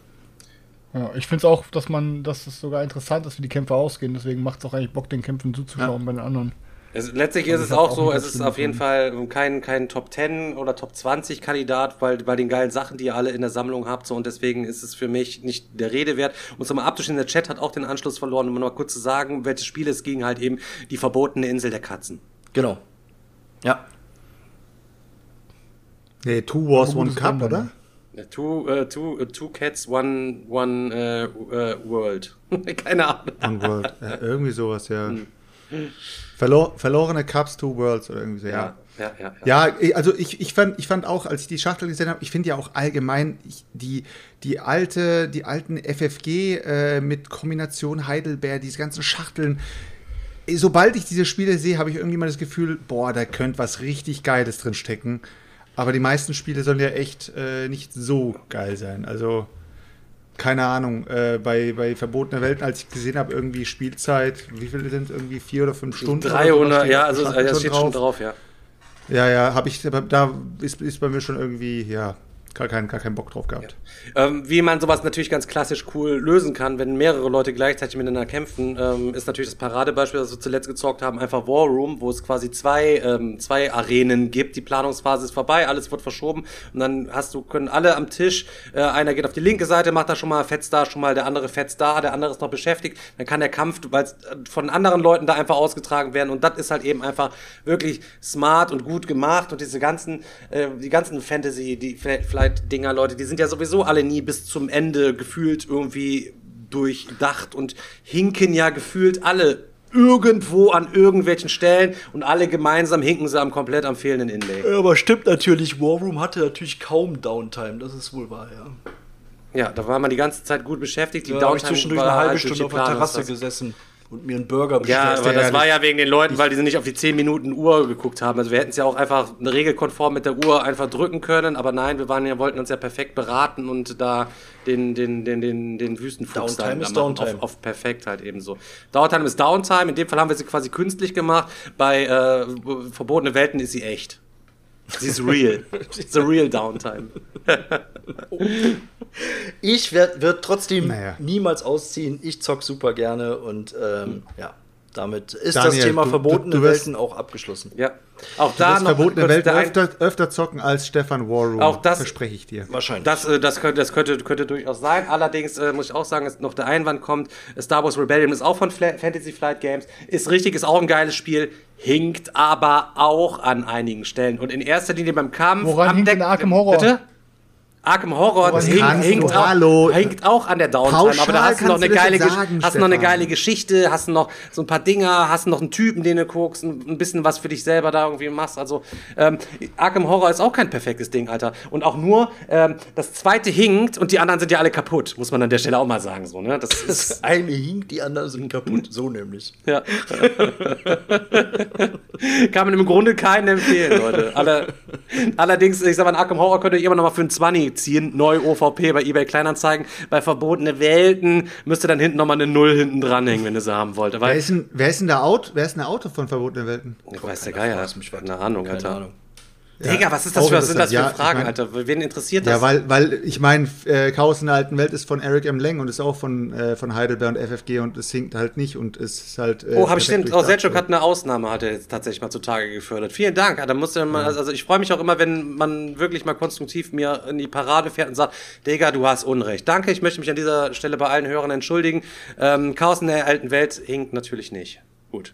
Ja, ich finde es auch, dass man, dass es sogar interessant ist, wie die Kämpfe ausgehen. Deswegen macht es auch eigentlich Bock, den Kämpfen zuzuschauen bei den anderen. Es, letztlich Also ist es auch auch so, es ist auf jeden Fall kein, kein Top 10 oder Top 20 Kandidat, weil bei den geilen Sachen, die ihr alle in der Sammlung habt, so und deswegen ist es für mich nicht der Rede wert. Und zum abzuschließen, der Chat hat auch den Anschluss verloren, um mal kurz zu sagen, welches Spiel es ging, halt eben die verbotene Insel der Katzen. Genau. Ja. Nee, Two Wars, One Cup, oder? Two, äh, two, äh, two Cats, One, one äh, World. Keine Ahnung. One World. Ja, irgendwie sowas, ja. Verlor, verlorene Cups, Two Worlds oder irgendwie so, ja. Ja, ja, ja. Ja, also ich, ich, fand, ich fand auch, als ich die Schachtel gesehen habe, ich finde ja auch allgemein ich, die, die, alte, die alten FFG äh, mit Kombination Heidelberg, diese ganzen Schachteln. Sobald ich diese Spiele sehe, habe ich irgendwie mal das Gefühl, boah, da könnte was richtig Geiles drin stecken. Aber die meisten Spiele sollen ja echt äh, nicht so geil sein. Also, keine Ahnung, äh, bei, bei Verbotene Welten, als ich gesehen habe, irgendwie Spielzeit, wie viele sind es? irgendwie vier oder fünf Stunden? oder so, 300, steht ja, also das steht schon drauf, ja. ja, ja, habe ich, da ist, ist bei mir schon irgendwie, ja, gar keinen gar keinen Bock drauf gehabt. Ähm, wie man sowas natürlich ganz klassisch cool lösen kann, wenn mehrere Leute gleichzeitig miteinander kämpfen, ähm, ist natürlich das Paradebeispiel, das wir zuletzt gezockt haben, einfach War Room, wo es quasi zwei, ähm, zwei Arenen gibt. Die Planungsphase ist vorbei, alles wird verschoben und dann hast du, können alle am Tisch, äh, einer geht auf die linke Seite, macht da schon mal, fetzt da schon mal, der andere fetzt da, der andere ist noch beschäftigt, dann kann der Kampf, weil von anderen Leuten da einfach ausgetragen werden und das ist halt eben einfach wirklich smart und gut gemacht und diese ganzen, äh, die ganzen Fantasy, die Flight-Dinger, Leute, die sind ja sowieso alle nie bis zum Ende gefühlt irgendwie durchdacht und hinken ja gefühlt alle irgendwo an irgendwelchen Stellen und alle gemeinsam hinken sie am komplett am fehlenden Inlay. Ja, aber stimmt natürlich, War Room hatte natürlich kaum Downtime, das ist wohl wahr, ja. Ja, da war man die ganze Zeit gut beschäftigt. Die Da habe ich Downtime zwischendurch war eine halbe halt Stunde auf der Terrasse gesessen und mir einen Burger bestellt. Ja, aber das war ja wegen den Leuten, weil die sie nicht auf die 10 Minuten Uhr geguckt haben. Also wir hätten es ja auch einfach regelkonform mit der Uhr einfach drücken können, aber nein, wir waren ja, wollten uns ja perfekt beraten und da den, den, den, den, den Wüstenfuchs Downtime da ist machen. Downtime. Auf, auf perfekt halt eben so. Downtime ist Downtime, in dem Fall haben wir sie quasi künstlich gemacht. Bei äh, Verbotene Welten ist sie echt. Sie ist real. The real Downtime. Ich werd, wird trotzdem Naja. niemals ausziehen. Ich zock super gerne und ähm, ja, damit ist das Daniel, Thema du- verbotene du- du wirst- Welten auch abgeschlossen. Ja. Auch Da da das noch verbotene kurz Welt der ein- öfter, öfter zocken als Stefan Warroom. Auch das- verspreche ich dir. Wahrscheinlich. Das, äh, das, könnte, das könnte, könnte durchaus sein. Allerdings äh, muss ich auch sagen, dass noch der Einwand kommt. Star Wars Rebellion ist auch von Fla Fantasy Flight Games. Ist richtig, ist auch ein geiles Spiel. Hinkt aber auch an einigen Stellen. Und in erster Linie beim Kampf. Woran hinkt Deck- denn Arkham Horror? Bitte? Arkham Horror, das hinkt, kannst hinkt, du- auch, hinkt auch an der Downtime, Pauschal aber da hast du noch eine das geile, sagen, hast du noch eine Stefan. geile Geschichte, hast du noch so ein paar Dinger, hast du noch einen Typen, den du guckst, ein, bisschen was für dich selber da irgendwie machst. Also ähm, Arkham Horror ist auch kein perfektes Ding, Alter. Und auch nur ähm, das zweite hinkt und die anderen sind ja alle kaputt, muss man an der Stelle auch mal sagen. So, ne? Das ist, Das eine hinkt, die anderen sind kaputt. So nämlich. ja. Kann man im Grunde keinen empfehlen, Leute. Alle, allerdings, ich sag mal, Arkham Horror könnt ihr immer noch mal für einen 20 ziehen. Neu OVP bei eBay Kleinanzeigen. Bei Verbotene Welten müsst ihr dann hinten noch mal eine Null hinten dranhängen, wenn ihr sie haben wollt. Wer Weil, ist denn, wer ist denn der Auto? Wer ist denn der Auto von verbotene Welten? ich weiß der Geier, keine Ahnung, Keine Alter. Ahnung. Digga, was ist das für, sind das für. Ja, Fragen, ich mein- Alter? Wen interessiert das? Ja, weil, weil ich meine, äh, Chaos in der alten Welt ist von Eric M. Lang und ist auch von, äh, von Heidelberg und FFG und es hinkt halt nicht und es ist halt. Äh, Oh, habe ich stimmt. Oh. Selchuk hat eine Ausnahme, hat er jetzt tatsächlich mal zutage gefördert. Vielen Dank. Da muss ja mal, also ich freue mich auch immer, wenn man wirklich mal konstruktiv mir in die Parade fährt und sagt, Digga, du hast Unrecht. Danke, ich möchte mich an dieser Stelle bei allen Hörern entschuldigen. Ähm, Chaos in der alten Welt hinkt natürlich nicht. Gut.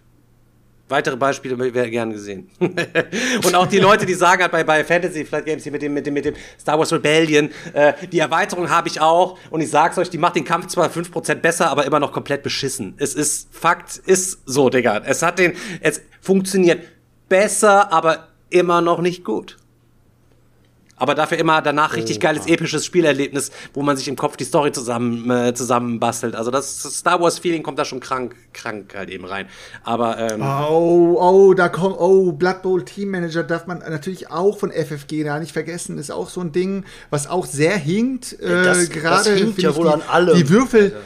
Weitere Beispiele wäre gern gesehen. und auch die Leute, die sagen halt bei, bei Fantasy Flight Games hier mit dem, mit dem, mit dem Star Wars Rebellion, äh, die Erweiterung habe ich auch und ich sag's euch, die macht den Kampf zwar 5% besser, aber immer noch komplett beschissen. Es ist, Fakt ist so, Digga. Es hat den, es funktioniert besser, aber immer noch nicht gut. Aber dafür immer danach richtig geiles episches Spielerlebnis, wo man sich im Kopf die Story zusammen äh, zusammen bastelt. Also das Star Wars Feeling kommt da schon krank krank halt eben rein. Aber ähm, Oh, oh, da kommt, oh, Blood Bowl Team Manager darf man natürlich auch von FFG da nicht vergessen, ist auch so ein Ding, was auch sehr hinkt. Äh, das- gerade das hinkt ja wohl die, an allem. Die Würfel,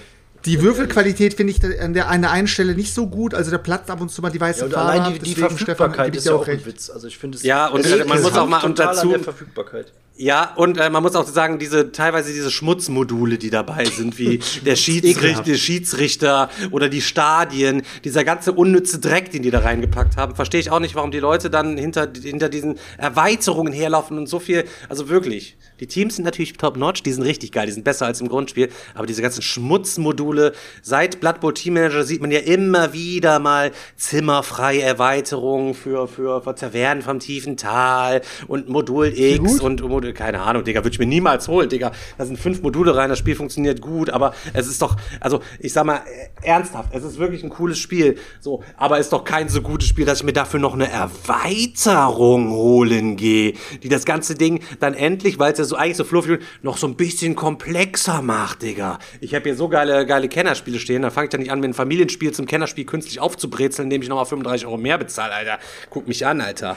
die Würfelqualität finde ich an der, an der einen Stelle nicht so gut, also da platzt ab und zu mal die weiße Ja, Farbe. allein die, die Stefan, Verfügbarkeit ich ist ja auch auch ein recht. Witz. Also ich finde es. Ja, und man muss auch mal- total und dazu- an der Verfügbarkeit. Ja, und äh, man muss auch sagen, diese teilweise diese Schmutzmodule, die dabei sind, wie der Schiedsrichter, der Schiedsrichter oder die Stadien, dieser ganze unnütze Dreck, den die da reingepackt haben, verstehe ich auch nicht, warum die Leute dann hinter, hinter diesen Erweiterungen herlaufen und so viel, also wirklich. Die Teams sind natürlich top-notch, die sind richtig geil, die sind besser als im Grundspiel, aber diese ganzen Schmutzmodule, seit Blood Bowl Team Manager sieht man ja immer wieder mal zimmerfreie Erweiterungen für, für, für Tavernen vom tiefen Tal und Modul X und Modul, keine Ahnung, Digga, würde ich mir niemals holen, Digga. Da sind fünf Module rein, das Spiel funktioniert gut, aber es ist doch, also ich sag mal, ernsthaft, es ist wirklich ein cooles Spiel, so, aber ist doch kein so gutes Spiel, dass ich mir dafür noch eine Erweiterung holen gehe, die das ganze Ding dann endlich, weil es ja so eigentlich so fluffig noch so ein bisschen komplexer macht, Digga. Ich habe hier so geile, geile Kennerspiele stehen, da fange ich dann nicht an, mir ein Familienspiel zum Kennerspiel künstlich aufzubrezeln, indem ich nochmal 35 Euro mehr bezahle, Alter. Guck mich an, Alter.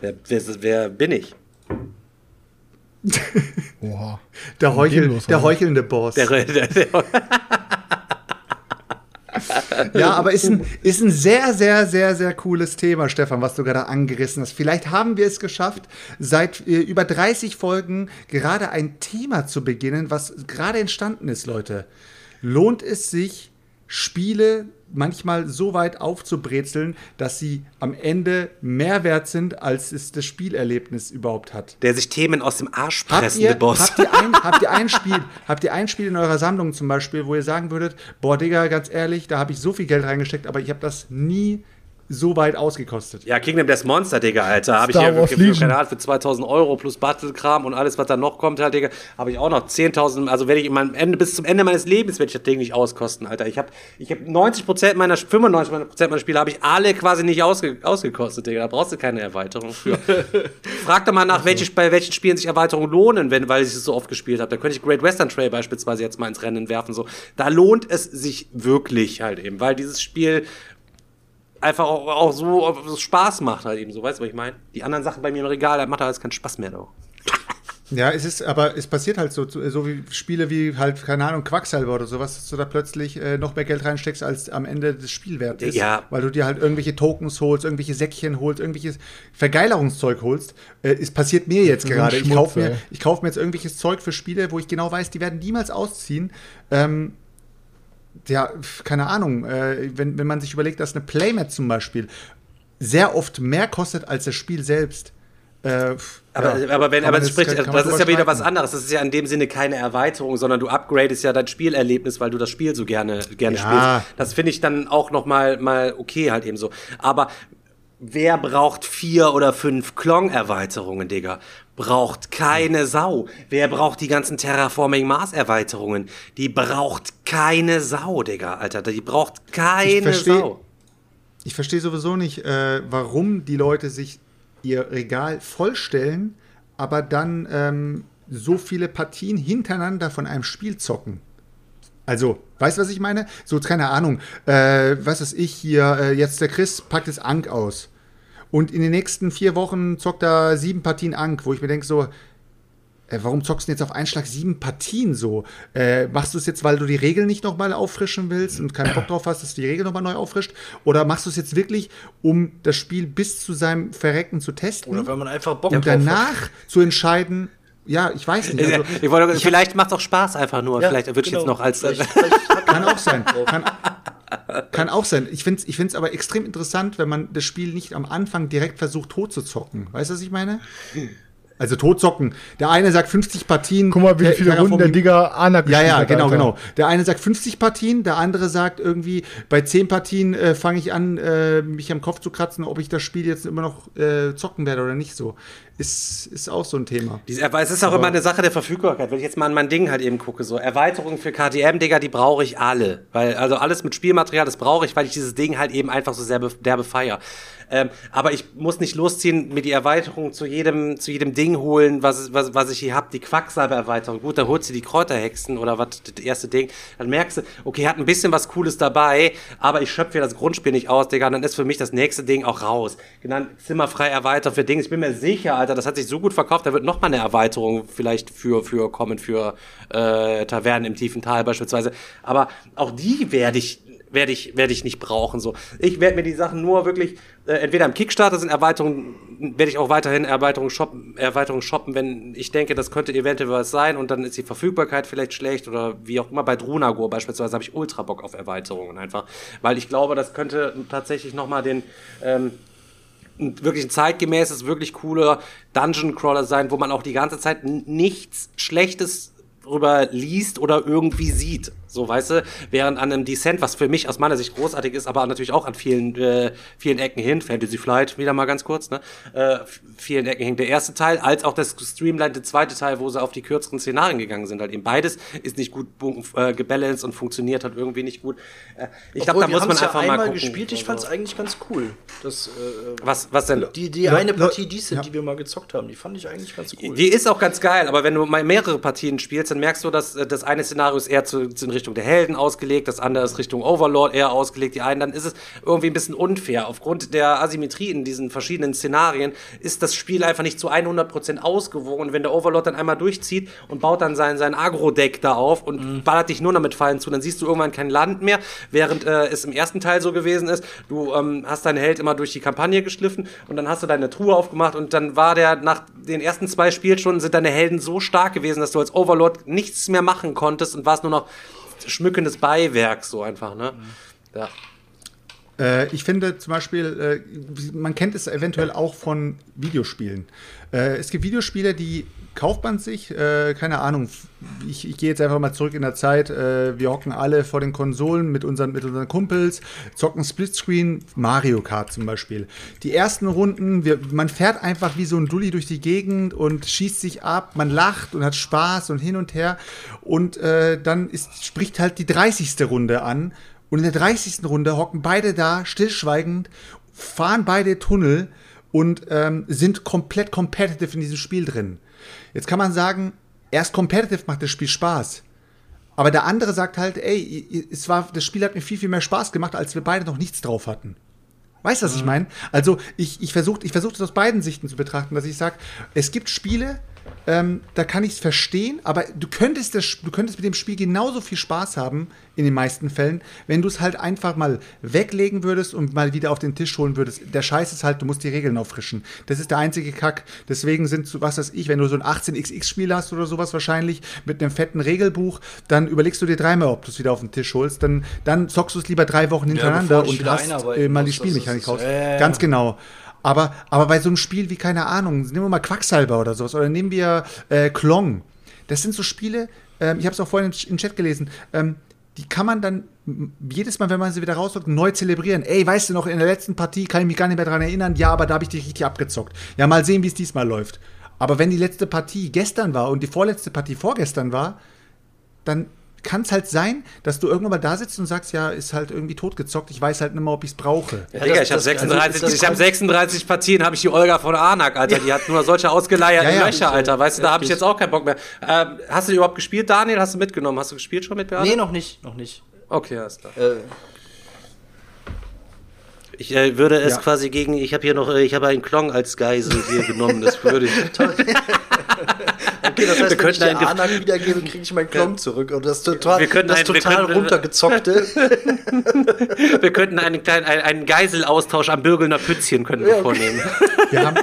Wer, wer, wer bin ich? Oha. Der, Heuchel, los, der heuchelnde Boss. Der, der, der ja, aber ist ein, ist ein sehr, sehr, sehr, sehr cooles Thema, Stefan, was du gerade angerissen hast. Vielleicht haben wir es geschafft, seit äh, über 30 Folgen gerade ein Thema zu beginnen, was gerade entstanden ist, Leute. Lohnt es sich, Spiele manchmal so weit aufzubrezeln, dass sie am Ende mehr wert sind, als es das Spielerlebnis überhaupt hat. Der sich Themen aus dem Arsch pressende habt ihr, Boss. Habt ihr, ein, habt, ihr ein Spiel, habt ihr ein Spiel in eurer Sammlung zum Beispiel, wo ihr sagen würdet, boah, Digga, ganz ehrlich, da habe ich so viel Geld reingesteckt, aber ich habe das nie so weit ausgekostet. Ja, Kingdom Death Monster, Digga, Alter. Habe ich hier für, für, keine Ahnung, für 2000 Euro plus Battle-Kram und alles, was da noch kommt, halt, Digga, habe ich auch noch 10.000, also werde ich in meinem Ende, bis zum Ende meines Lebens werde ich das Ding nicht auskosten, Alter. Ich habe ich hab 90% meiner, 95% meiner Spiele habe ich alle quasi nicht ausge, ausgekostet, Digga. Da brauchst du keine Erweiterung für. Frag doch mal nach, welche, bei welchen Spielen sich Erweiterungen lohnen, wenn, weil ich es so oft gespielt habe. Da könnte ich Great Western Trail beispielsweise jetzt mal ins Rennen werfen, so. Da lohnt es sich wirklich halt eben, weil dieses Spiel einfach auch, auch so Spaß macht halt eben so, weißt du, was ich meine? Die anderen Sachen bei mir im Regal, da macht alles keinen Spaß mehr doch. Ja, es ist, aber es passiert halt so, so wie Spiele wie halt, keine Ahnung, Quacksalber oder sowas, dass du da plötzlich äh, noch mehr Geld reinsteckst, als am Ende des Spielwerts ist. Ja. Weil du dir halt irgendwelche Tokens holst, irgendwelche Säckchen holst, irgendwelches Vergeilerungszeug holst. Äh, es passiert mir jetzt gerade. Ich kaufe mir, kauf mir jetzt irgendwelches Zeug für Spiele, wo ich genau weiß, die werden niemals ausziehen. Ähm, ja, keine Ahnung, äh, wenn, wenn man sich überlegt, dass eine Playmat zum Beispiel sehr oft mehr kostet als das Spiel selbst. Äh, aber, ja, aber wenn, aber das, spricht, kann, das ist ja wieder was anderes. Das ist ja in dem Sinne keine Erweiterung, sondern du upgradest ja dein Spielerlebnis, weil du das Spiel so gerne, gerne ja. spielst. Das finde ich dann auch noch mal, mal okay halt eben so. Aber wer braucht vier oder fünf Klong-Erweiterungen, Digga? braucht keine Sau. Wer braucht die ganzen Terraforming Mars Erweiterungen? Die braucht keine Sau, Digga, Alter. Die braucht keine ich versteh, Sau. Ich verstehe sowieso nicht, äh, warum die Leute sich ihr Regal vollstellen, aber dann ähm, so viele Partien hintereinander von einem Spiel zocken. Also, weißt du, was ich meine? So, keine Ahnung. Äh, was ist ich hier? Äh, jetzt der Chris packt das Ank aus. Und in den nächsten vier Wochen zockt er sieben Partien Ank, wo ich mir denke so, äh, warum zockst du jetzt auf einen Schlag sieben Partien so? Äh, machst du es jetzt, weil du die Regeln nicht nochmal auffrischen willst und keinen Bock drauf hast, dass du die Regeln nochmal neu auffrischt? Oder machst du es jetzt wirklich, um das Spiel bis zu seinem Verrecken zu testen? Oder weil man einfach Bock und danach hat. zu entscheiden, ja, ich weiß nicht. Also, ich wollte, ich vielleicht macht es auch Spaß einfach nur. Ja, vielleicht würde genau. ich jetzt noch als. Vielleicht, vielleicht kann auch sein. Kann, kann auch sein. Ich finde es ich find's aber extrem interessant, wenn man das Spiel nicht am Anfang direkt versucht, tot zu zocken. Weißt du, was ich meine? Also totzocken. Der eine sagt 50 Partien. Guck mal, wie viele Runden der Digger Anak Ja, ja, genau, Alter. genau. Der eine sagt 50 Partien, der andere sagt irgendwie, bei 10 Partien äh, fange ich an, äh, mich am Kopf zu kratzen, ob ich das Spiel jetzt immer noch äh, zocken werde oder nicht so ist, ist auch so ein Thema. aber es ist auch aber immer eine Sache der Verfügbarkeit. Wenn ich jetzt mal an mein Ding halt eben gucke, so Erweiterungen für KTM, Digga, die brauche ich alle. Weil, also alles mit Spielmaterial, das brauche ich, weil ich dieses Ding halt eben einfach so sehr derbe feier. Ähm, aber ich muss nicht losziehen, mir die Erweiterung zu jedem, zu jedem Ding holen, was, was, was ich hier habe. Die Quacksalber-Erweiterung. Gut, dann holst du die Kräuterhexen oder was, das erste Ding. Dann merkst du, okay, hat ein bisschen was Cooles dabei, aber ich schöpfe das Grundspiel nicht aus, Digga. Und dann ist für mich das nächste Ding auch raus. Genannt zimmerfrei erweitert für Dinge. Ich bin mir sicher, Alter, das hat sich so gut verkauft, da wird noch mal eine Erweiterung vielleicht für, für kommen, für äh, Tavernen im tiefen Tal beispielsweise. Aber auch die werde ich werde ich, werde ich nicht brauchen. So. Ich werde mir die Sachen nur wirklich, äh, entweder im Kickstarter sind Erweiterungen, werde ich auch weiterhin Erweiterungen shoppen, Erweiterungen shoppen, wenn ich denke, das könnte eventuell was sein und dann ist die Verfügbarkeit vielleicht schlecht oder wie auch immer. Bei Drunagor beispielsweise habe ich ultra Bock auf Erweiterungen einfach, weil ich glaube, das könnte tatsächlich nochmal den, ähm, wirklich ein zeitgemäßes, wirklich cooler Dungeon Crawler sein, wo man auch die ganze Zeit nichts Schlechtes drüber liest oder irgendwie sieht. So, weißt du, während an einem Descent, was für mich aus meiner Sicht großartig ist, aber natürlich auch an vielen, äh, vielen Ecken hin, Fantasy Flight, wieder mal ganz kurz, ne, äh, vielen Ecken hin, der erste Teil, als auch das Streamline, der zweite Teil, wo sie auf die kürzeren Szenarien gegangen sind, halt eben beides ist nicht gut äh, gebalanced und funktioniert halt irgendwie nicht gut. Äh, ich glaube, da muss man einfach ja mal gucken. gespielt, ich fand's eigentlich ganz cool. Das, äh, was, was denn? Die, die eine Partie, die, sind, ja. die wir mal gezockt haben, die fand ich eigentlich ganz cool. Die ist auch ganz geil, aber wenn du mal mehrere Partien spielst, dann merkst du, dass äh, das eine Szenario ist eher zu, in Richtung der Helden ausgelegt, das andere ist Richtung Overlord eher ausgelegt, die einen, dann ist es irgendwie ein bisschen unfair. Aufgrund der Asymmetrie in diesen verschiedenen Szenarien ist das Spiel einfach nicht zu 100% ausgewogen. Und wenn der Overlord dann einmal durchzieht und baut dann sein, sein Agro-Deck da auf und mhm. ballert dich nur damit Fallen zu, dann siehst du irgendwann kein Land mehr, während äh, es im ersten Teil so gewesen ist, du ähm, hast deinen Held immer durch die Kampagne geschliffen und dann hast du deine Truhe aufgemacht und dann war der nach den ersten zwei Spielstunden sind deine Helden so stark gewesen, dass du als Overlord nichts mehr machen konntest und warst nur noch schmückendes Beiwerk, so einfach, ne? Mhm. Ja. Äh, ich finde zum Beispiel, äh, man kennt es eventuell auch von Videospielen. Äh, es gibt Videospiele, die kauft man sich, äh, keine Ahnung, ich, ich gehe jetzt einfach mal zurück in der Zeit, äh, wir hocken alle vor den Konsolen mit unseren, mit unseren Kumpels, zocken Splitscreen, Mario Kart zum Beispiel. Die ersten Runden, wir, man fährt einfach wie so ein Dulli durch die Gegend und schießt sich ab, man lacht und hat Spaß und hin und her und äh, dann ist, spricht halt die 30. Runde an und in der 30. Runde hocken beide da, stillschweigend, fahren beide Tunnel und ähm, sind komplett competitive in diesem Spiel drin. Jetzt kann man sagen, erst competitive macht das Spiel Spaß. Aber der andere sagt halt, ey, es war, das Spiel hat mir viel, viel mehr Spaß gemacht, als wir beide noch nichts drauf hatten. Weißt du, was ich mhm. meine? Also, ich, ich versuche ich versuch das aus beiden Sichten zu betrachten, dass ich sage, es gibt Spiele, ähm, da kann ich es verstehen, aber du könntest, das, du könntest mit dem Spiel genauso viel Spaß haben, in den meisten Fällen, wenn du es halt einfach mal weglegen würdest und mal wieder auf den Tisch holen würdest. Der Scheiß ist halt, du musst die Regeln auffrischen. Das ist der einzige Kack. Deswegen sind, so, was weiß ich, wenn du so ein 18xx-Spiel hast oder sowas wahrscheinlich, mit einem fetten Regelbuch, dann überlegst du dir dreimal, ob du es wieder auf den Tisch holst. Dann, dann zockst du es lieber drei Wochen hintereinander ja, und hast äh, mal die Spielmechanik raus. Äh, Ganz genau. Aber, aber bei so einem Spiel wie, keine Ahnung, nehmen wir mal Quacksalber oder sowas, oder nehmen wir äh, Klong. Das sind so Spiele, ähm, ich habe es auch vorhin im Chat gelesen, ähm, die kann man dann jedes Mal, wenn man sie wieder rausholt, neu zelebrieren. Ey, weißt du noch, in der letzten Partie kann ich mich gar nicht mehr daran erinnern, ja, aber da habe ich dich richtig abgezockt. Ja, mal sehen, wie es diesmal läuft. Aber wenn die letzte Partie gestern war und die vorletzte Partie vorgestern war, dann kann es halt sein, dass du irgendwann mal da sitzt und sagst, ja, ist halt irgendwie totgezockt, ich weiß halt nicht mehr, ob ich es brauche. Ja, Digga, ich habe 36, also, ich hab 36 Partien, habe ich die Olga von Anak, Alter, die hat nur solche ausgeleierten ja, ja, Löcher, Alter, weißt du, da habe ich jetzt auch keinen Bock mehr. Ähm, hast du die überhaupt gespielt, Daniel? Hast du mitgenommen? Hast du gespielt schon mit Beate? Nee, noch nicht, noch nicht. Okay, alles klar. Äh, ich äh, würde es ja. quasi gegen, ich habe hier noch, äh, ich habe einen Klong als Geisel hier genommen, das würde ich. okay, das heißt, wir wenn ich dir Anak wiedergebe, kriege ich meinen Klon zurück. Und das total, wir das ein, total wir runtergezockte. wir könnten einen kleinen einen, einen Geiselaustausch am Bürgelner Pützchen können wir ja, okay. vornehmen. Wir haben,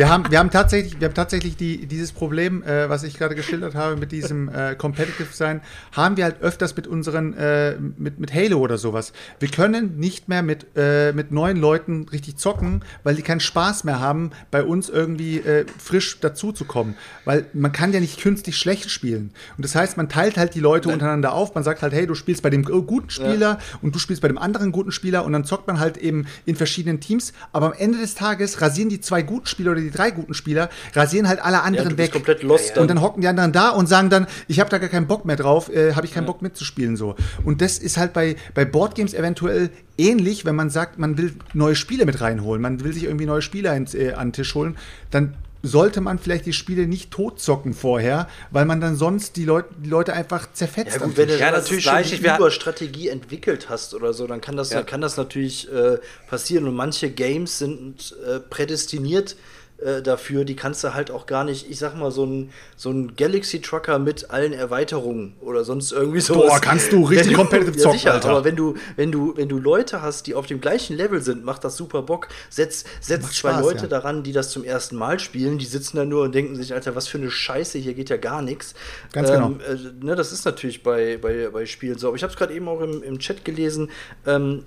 wir haben, wir haben tatsächlich, wir haben tatsächlich die, dieses Problem, äh, was ich gerade geschildert habe, mit diesem äh, Competitive sein, haben wir halt öfters mit unseren, äh, mit, mit Halo oder sowas. Wir können nicht mehr mit, äh, mit neuen Leuten richtig zocken, weil die keinen Spaß mehr haben, bei uns irgendwie äh, frisch dazuzukommen. Weil man kann ja nicht künstlich schlecht spielen. Und das heißt, man teilt halt die Leute untereinander auf. Man sagt halt, hey, du spielst bei dem guten Spieler ja. und du spielst bei dem anderen guten Spieler und dann zockt man halt eben in verschiedenen Teams. Aber am Ende des Tages rasieren die zwei guten Spieler oder die drei guten Spieler, rasieren halt alle anderen ja, weg. komplett lost. Und dann hocken die anderen da und sagen dann, ich habe da gar keinen Bock mehr drauf, äh, habe ich keinen ja. Bock mitzuspielen so. Und das ist halt bei, bei Boardgames eventuell ähnlich, wenn man sagt, man will neue Spiele mit reinholen, man will sich irgendwie neue Spieler ins, äh, an den Tisch holen, dann sollte man vielleicht die Spiele nicht totzocken vorher, weil man dann sonst die, Leut die Leute einfach zerfetzt. Ja, gut, wenn du ja, natürlich schon die Überstrategie entwickelt hast oder so, dann kann das, ja. dann kann das natürlich äh, passieren. Und manche Games sind äh, prädestiniert äh, dafür, die kannst du halt auch gar nicht, ich sag mal, so ein, so ein Galaxy Trucker mit allen Erweiterungen oder sonst irgendwie so. Boah, kannst du richtig competitive ja, zocken, sicher, Alter. aber wenn du, wenn du, wenn du Leute hast, die auf dem gleichen Level sind, macht das super Bock. Setz, setz zwei Spaß, Leute ja. daran, die das zum ersten Mal spielen, die sitzen da nur und denken sich, Alter, was für eine Scheiße, hier geht ja gar nichts. Ganz genau. äh, ne, das ist natürlich bei, bei, bei Spielen so. Aber ich habe es gerade eben auch im, im Chat gelesen. Ähm,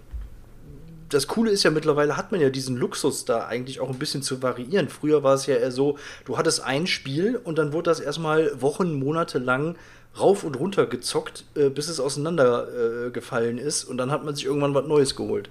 das Coole ist ja mittlerweile hat man ja diesen Luxus da eigentlich auch ein bisschen zu variieren. Früher war es ja eher so, du hattest ein Spiel und dann wurde das erstmal Wochen, Monate lang rauf und runter gezockt, äh, bis es auseinandergefallen äh, ist und dann hat man sich irgendwann was Neues geholt.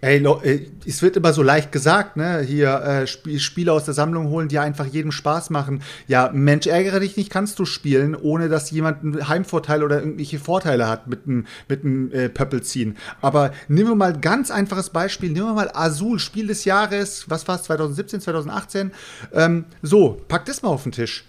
Ey, äh, es wird immer so leicht gesagt, ne? Hier äh, Sp Spiele aus der Sammlung holen, die einfach jedem Spaß machen. Ja, Mensch, ärgere dich nicht, kannst du spielen, ohne dass jemand einen Heimvorteil oder irgendwelche Vorteile hat mit einem mit einem, äh, Pöppel ziehen. Aber nehmen wir mal ein ganz einfaches Beispiel. Nehmen wir mal Azul, Spiel des Jahres, was war's, 2017, 2018. Ähm, so, pack das mal auf den Tisch.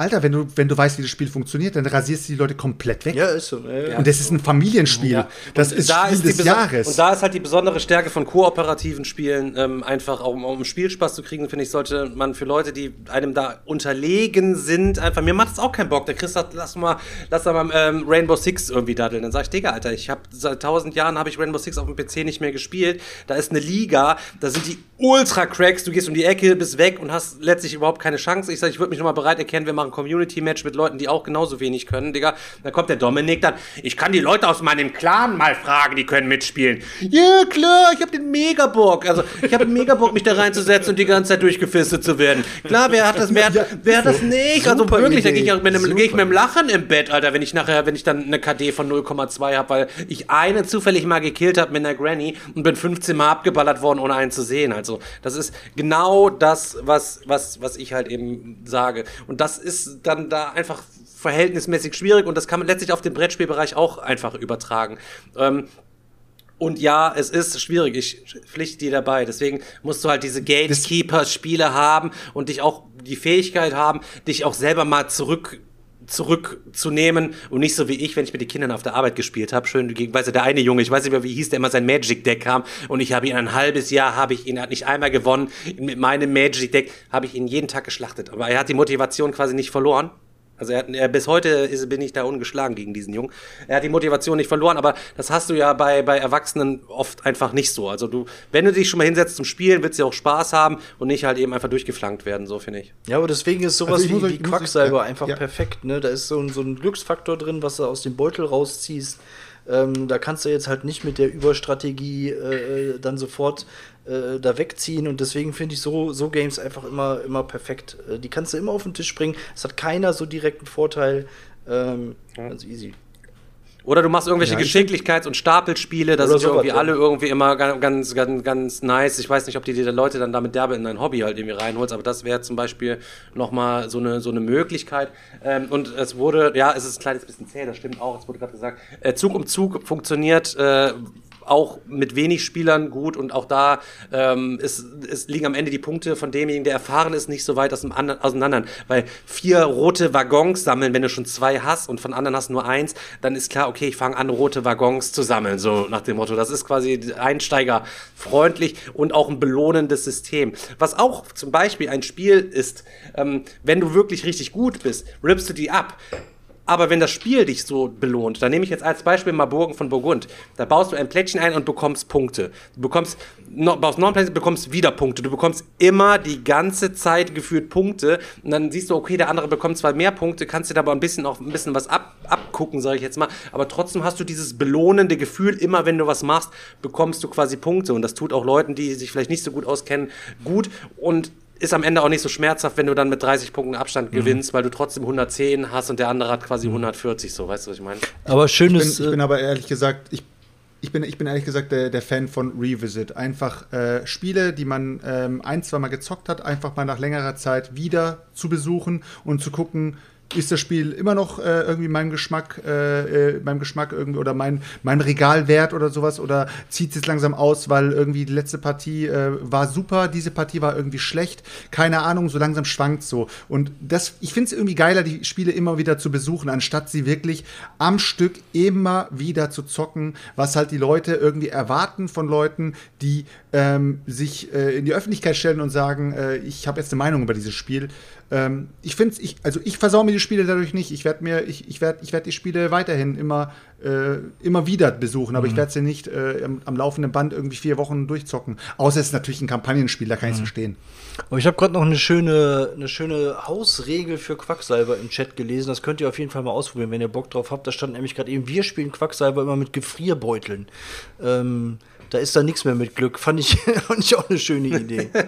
Alter, wenn du, wenn du weißt, wie das Spiel funktioniert, dann rasierst du die Leute komplett weg. Ja, ist so. Ja, Und das ist ein Familienspiel. Ja. Das Und ist da Spiel ist des Jahres. Und da ist halt die besondere Stärke von kooperativen Spielen, ähm, einfach auch um, um Spielspaß zu kriegen, finde ich, sollte man für Leute, die einem da unterlegen sind, einfach, mir macht es auch keinen Bock. Der Chris sagt, lass mal, lass mal ähm, Rainbow Six irgendwie daddeln. Dann sag ich, Digga, Alter, ich habe seit tausend Jahren habe ich Rainbow Six auf dem PC nicht mehr gespielt. Da ist eine Liga, da sind die Ultra-Cracks, du gehst um die Ecke, bist weg und hast letztlich überhaupt keine Chance. Ich sage, ich würde mich nochmal bereit erkennen, wir machen Community-Match mit Leuten, die auch genauso wenig können, Digga. Dann kommt der Dominik dann, ich kann die Leute aus meinem Clan mal fragen, die können mitspielen. Ja, klar, ich habe den Mega-Bock. Also, ich habe mega Bock, mich da reinzusetzen und die ganze Zeit durchgefistet zu werden. Klar, wer hat das, wer Ja, wer hat das nicht? Also wirklich, da gehe ich, mit einem- geh ich mit dem Lachen im Bett, Alter, wenn ich nachher, wenn ich dann eine KD von 0,2 habe, weil ich eine zufällig mal gekillt habe mit einer Granny und bin 15 Mal abgeballert worden, ohne einen zu sehen. Also, das ist genau das, was, was, was ich halt eben sage. Und das ist dann da einfach verhältnismäßig schwierig und das kann man letztlich auf den Brettspielbereich auch einfach übertragen. Ähm, und ja, es ist schwierig, ich pflichte dir dabei. Deswegen musst du halt diese Gatekeeper-Spiele haben und dich auch die Fähigkeit haben, dich auch selber mal zurück zurückzunehmen und nicht so wie ich, wenn ich mit den Kindern auf der Arbeit gespielt habe. Schön weißt du, der eine Junge, ich weiß nicht mehr, wie hieß, der immer sein Magic Deck kam und ich habe ihn ein halbes Jahr, habe ich ihn, er hat nicht einmal gewonnen. Mit meinem Magic Deck habe ich ihn jeden Tag geschlachtet. Aber er hat die Motivation quasi nicht verloren. Also er hat, er, bis heute ist, bin ich da ungeschlagen gegen diesen Jungen. Er hat die Motivation nicht verloren, aber das hast du ja bei, bei Erwachsenen oft einfach nicht so. Also du, wenn du dich schon mal hinsetzt zum Spielen, willst du ja auch Spaß haben und nicht halt eben einfach durchgeflankt werden, so finde ich. Ja, aber deswegen ist sowas Also wie, wie Quacksalber ja, einfach ja. perfekt. Ne? Da ist so ein, so ein Glücksfaktor drin, was du aus dem Beutel rausziehst. Ähm, da kannst du jetzt halt nicht mit der Überstrategie äh, dann sofort äh, da wegziehen. Und deswegen finde ich so, so Games einfach immer, immer perfekt. Äh, die kannst du immer auf den Tisch bringen. Es hat keiner so direkten Vorteil. Ähm, Ganz easy. Oder du machst irgendwelche Ja, ich- Geschicklichkeits- und Stapelspiele, da sind irgendwie alle irgendwie immer ga- ganz, ganz, ganz nice. Ich weiß nicht, ob die die Leute dann damit derbe in dein Hobby halt irgendwie reinholst, aber das wäre zum Beispiel nochmal so eine, so eine Möglichkeit. Ähm, und es wurde, ja, es ist ein kleines bisschen zäh, das stimmt auch, es wurde gerade gesagt, äh, Zug um Zug funktioniert äh, auch mit wenig Spielern gut und auch da ähm, ist, es liegen am Ende die Punkte von demjenigen, der erfahren ist, nicht so weit aus dem anderen, auseinander. Weil vier rote Waggons sammeln, wenn du schon zwei hast und von anderen hast nur eins, dann ist klar, okay, ich fange an, rote Waggons zu sammeln, so nach dem Motto. Das ist quasi einsteigerfreundlich und auch ein belohnendes System. Was auch zum Beispiel ein Spiel ist, ähm, wenn du wirklich richtig gut bist, rippst du die ab. Aber wenn das Spiel dich so belohnt, dann nehme ich jetzt als Beispiel mal Burgen von Burgund. Da baust du ein Plättchen ein und bekommst Punkte. Du bekommst, no, baust noch ein Plättchen, bekommst wieder Punkte. Du bekommst immer die ganze Zeit gefühlt Punkte. Und dann siehst du, okay, der andere bekommt zwar mehr Punkte, kannst dir da aber ein bisschen auch ein bisschen was ab, abgucken, sage ich jetzt mal. Aber trotzdem hast du dieses belohnende Gefühl, immer wenn du was machst, bekommst du quasi Punkte. Und das tut auch Leuten, die sich vielleicht nicht so gut auskennen, gut. Und ist am Ende auch nicht so schmerzhaft, wenn du dann mit 30 Punkten Abstand gewinnst, weil du trotzdem 110 hast und der andere hat quasi 140, so, weißt du, was ich meine? Aber Ich bin, schönes. ich bin aber ehrlich gesagt, ich, ich, bin, ich bin ehrlich gesagt der, der Fan von Revisit. Einfach äh, Spiele, die man ähm, ein, zwei Mal gezockt hat, einfach mal nach längerer Zeit wieder zu besuchen und zu gucken, ist das Spiel immer noch äh, irgendwie meinem Geschmack, äh, äh, meinem Geschmack irgendwie oder mein, Regal wert oder sowas oder zieht es jetzt langsam aus, weil irgendwie die letzte Partie äh, war super, diese Partie war irgendwie schlecht, keine Ahnung, so langsam schwankt so. Und das, ich finde es irgendwie geiler, die Spiele immer wieder zu besuchen, anstatt sie wirklich am Stück immer wieder zu zocken, was halt die Leute irgendwie erwarten von Leuten, die ähm, sich äh, in die Öffentlichkeit stellen und sagen, äh, ich habe jetzt eine Meinung über dieses Spiel. Ähm, ich finde ich, also ich versau mir die Spiele dadurch nicht. Ich werde mir, ich, ich werde ich werd die Spiele weiterhin immer, äh, immer wieder besuchen, aber mhm. ich werde sie nicht äh, am, am, laufenden Band irgendwie vier Wochen durchzocken. Außer es ist natürlich ein Kampagnenspiel, da kann ich es mhm. verstehen. Aber ich habe gerade noch eine schöne, eine schöne Hausregel für Quacksalber im Chat gelesen. Das könnt ihr auf jeden Fall mal ausprobieren, wenn ihr Bock drauf habt. Da stand nämlich gerade eben, wir spielen Quacksalber immer mit Gefrierbeuteln. Ähm, da ist da nichts mehr mit Glück. Fand ich, fand ich auch eine schöne Idee.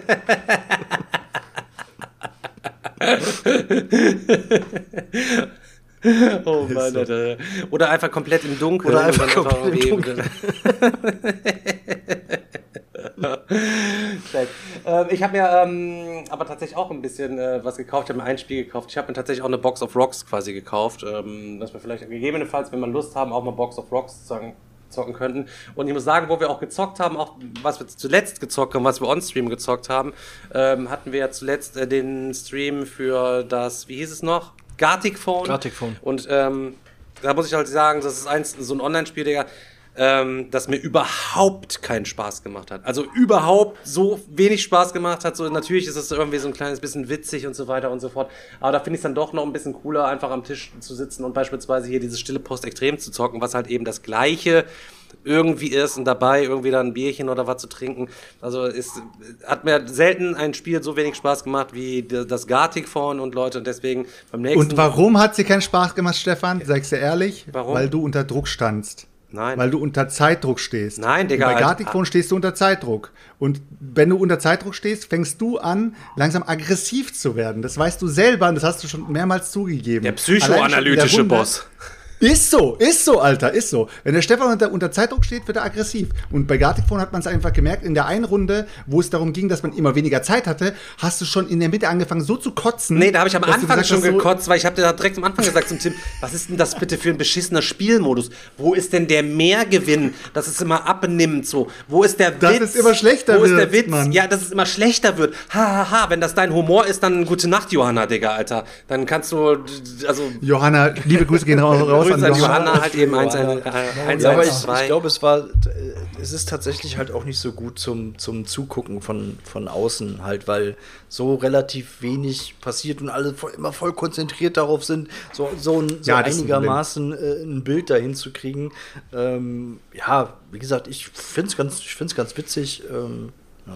oh Mann, Alter. Oder einfach komplett im Dunkeln. Oder einfach komplett im Dunkeln. ähm, ich habe mir ähm, aber tatsächlich auch ein bisschen äh, was gekauft. Ich habe mir ein Spiel gekauft. Ich habe mir tatsächlich auch eine Box of Rocks quasi gekauft. Ähm, dass wir vielleicht gegebenenfalls, wenn wir Lust haben, auch mal Box of Rocks sagen, zocken könnten. Und ich muss sagen, wo wir auch gezockt haben, auch was wir zuletzt gezockt haben, was wir on-stream gezockt haben, ähm, hatten wir ja zuletzt äh, den Stream für das, wie hieß es noch? Gartic Phone. Gartic Phone. Und ähm, da muss ich halt sagen, das ist eins, so ein Online-Spiel, der ähm, das mir überhaupt keinen Spaß gemacht hat. Also überhaupt so wenig Spaß gemacht hat. So natürlich ist es irgendwie so ein kleines bisschen witzig und so weiter und so fort. Aber da finde ich es dann doch noch ein bisschen cooler, einfach am Tisch zu sitzen und beispielsweise hier diese stille Post extrem zu zocken, was halt eben das gleiche irgendwie ist und dabei irgendwie dann ein Bierchen oder was zu trinken. Also es hat mir selten ein Spiel so wenig Spaß gemacht wie das Gartic vorn und Leute und deswegen beim nächsten. Und warum hat sie keinen Spaß gemacht, Stefan? Sag's dir ehrlich. Warum? Weil du unter Druck standst. Nein. Weil du unter Zeitdruck stehst. Nein, Digga. Und bei Garticphone stehst du unter Zeitdruck. Und wenn du unter Zeitdruck stehst, fängst du an, langsam aggressiv zu werden. Das weißt du selber und das hast du schon mehrmals zugegeben. Der psychoanalytische Boss. Ist so, ist so, Alter, ist so. Wenn der Stefan unter, unter Zeitdruck steht, wird er aggressiv. Und bei Garticphone hat man es einfach gemerkt, in der einen Runde, wo es darum ging, dass man immer weniger Zeit hatte, hast du schon in der Mitte angefangen, so zu kotzen. Nee, da habe ich am Anfang gesagt, schon gekotzt, weil ich habe dir da direkt am Anfang gesagt zum Tim, was ist denn das bitte für ein beschissener Spielmodus? Wo ist denn der Mehrgewinn, dass es immer abnimmt so? Wo ist der Witz? Dass es immer schlechter wird, Wo ist der Witz? Mann. Ja, dass es immer schlechter wird. Hahaha, ha, ha. wenn das dein Humor ist, dann gute Nacht, Johanna, Digga, Alter. Dann kannst du, also... Johanna, liebe Grüße gehen raus, Johanna. Johanna halt eben eins, ein, eins, ja, aber ich, ich glaube, es war, es ist tatsächlich halt auch nicht so gut zum, zum Zugucken von, von außen halt, weil so relativ wenig passiert und alle voll, immer voll konzentriert darauf sind, so, so, ein, so ja, einigermaßen ein, äh, ein, Bild dahin zu kriegen. Ähm, ja, wie gesagt, ich finde es ganz, ganz witzig. Ähm, ja.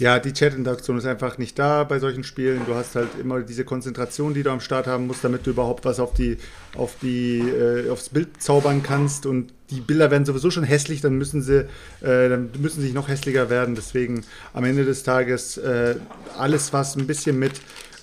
Ja, die Chat-Interaktion ist einfach nicht da bei solchen Spielen. Du hast halt immer diese Konzentration, die du am Start haben musst, damit du überhaupt was auf die, auf die, äh, aufs Bild zaubern kannst. Und die Bilder werden sowieso schon hässlich, dann müssen sie, äh, dann müssen sie noch hässlicher werden. Deswegen am Ende des Tages äh, alles, was ein bisschen mit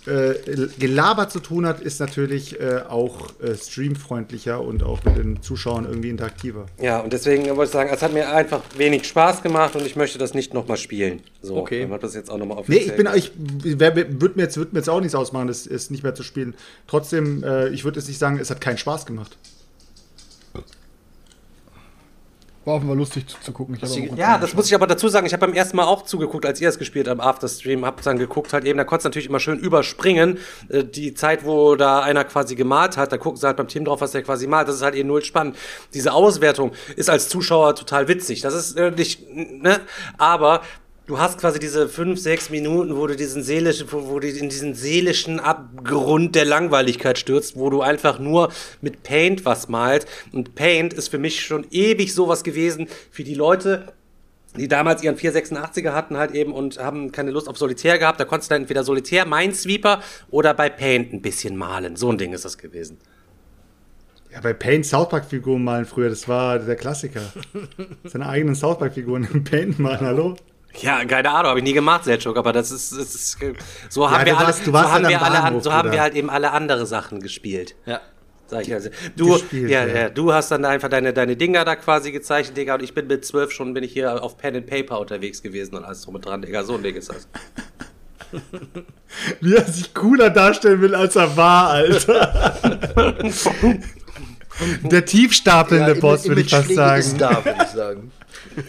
äh, Gelaber zu tun hat, ist natürlich äh, auch äh, streamfreundlicher und auch mit den Zuschauern irgendwie interaktiver. Ja, und deswegen wollte ich sagen, es hat mir einfach wenig Spaß gemacht und ich möchte das nicht nochmal spielen. So, okay. Dann hat das jetzt auch nochmal Nee, ich bin, ich würde mir, jetzt, würd mir jetzt auch nichts ausmachen, es, es nicht mehr zu spielen. Trotzdem, äh, ich würde jetzt nicht sagen, es hat keinen Spaß gemacht. War offenbar lustig zu, zu gucken. ja, das muss ich aber dazu sagen. Ich habe beim ersten Mal auch zugeguckt, als ihr es gespielt habt, Afterstream. Hab dann geguckt, halt eben, da konntest du natürlich immer schön überspringen. Äh, die Zeit, wo da einer quasi gemalt hat, da gucken sie halt beim Team drauf, was der quasi malt. Das ist halt eben null spannend. Diese Auswertung ist als Zuschauer total witzig. Das ist äh, nicht, ne? Aber du hast quasi diese fünf, sechs Minuten, wo du diesen seelischen, wo, du in diesen seelischen Abgrund der Langweiligkeit stürzt, wo du einfach nur mit Paint was malst. Und Paint ist für mich schon ewig sowas gewesen für die Leute, die damals ihren 486er hatten halt eben und haben keine Lust auf Solitär gehabt. Da konntest du dann entweder Solitär, Minesweeper oder bei Paint ein bisschen malen. So ein Ding ist das gewesen. Ja, bei Paint South Park-Figuren malen früher, das war der Klassiker. Seine eigenen South Park-Figuren im Paint malen, hallo? Ja, keine Ahnung, habe ich nie gemacht, Selchuk, aber das ist, das ist so haben ja, wir warst, alle, so haben wir alle, so haben wir halt eben alle andere Sachen gespielt. Ja. Sag ich also. Du, gespielt, ja, ja, du hast dann einfach deine, deine Dinger da quasi gezeichnet, Digga, und ich bin mit zwölf schon, bin ich hier auf Pen and Paper unterwegs gewesen und alles drum und dran, Digga, so ein Ding ist das. Wie er sich cooler darstellen will, als er war, Alter. Der tiefstapelnde Boss, würde ich fast sagen. Star, würde ich sagen.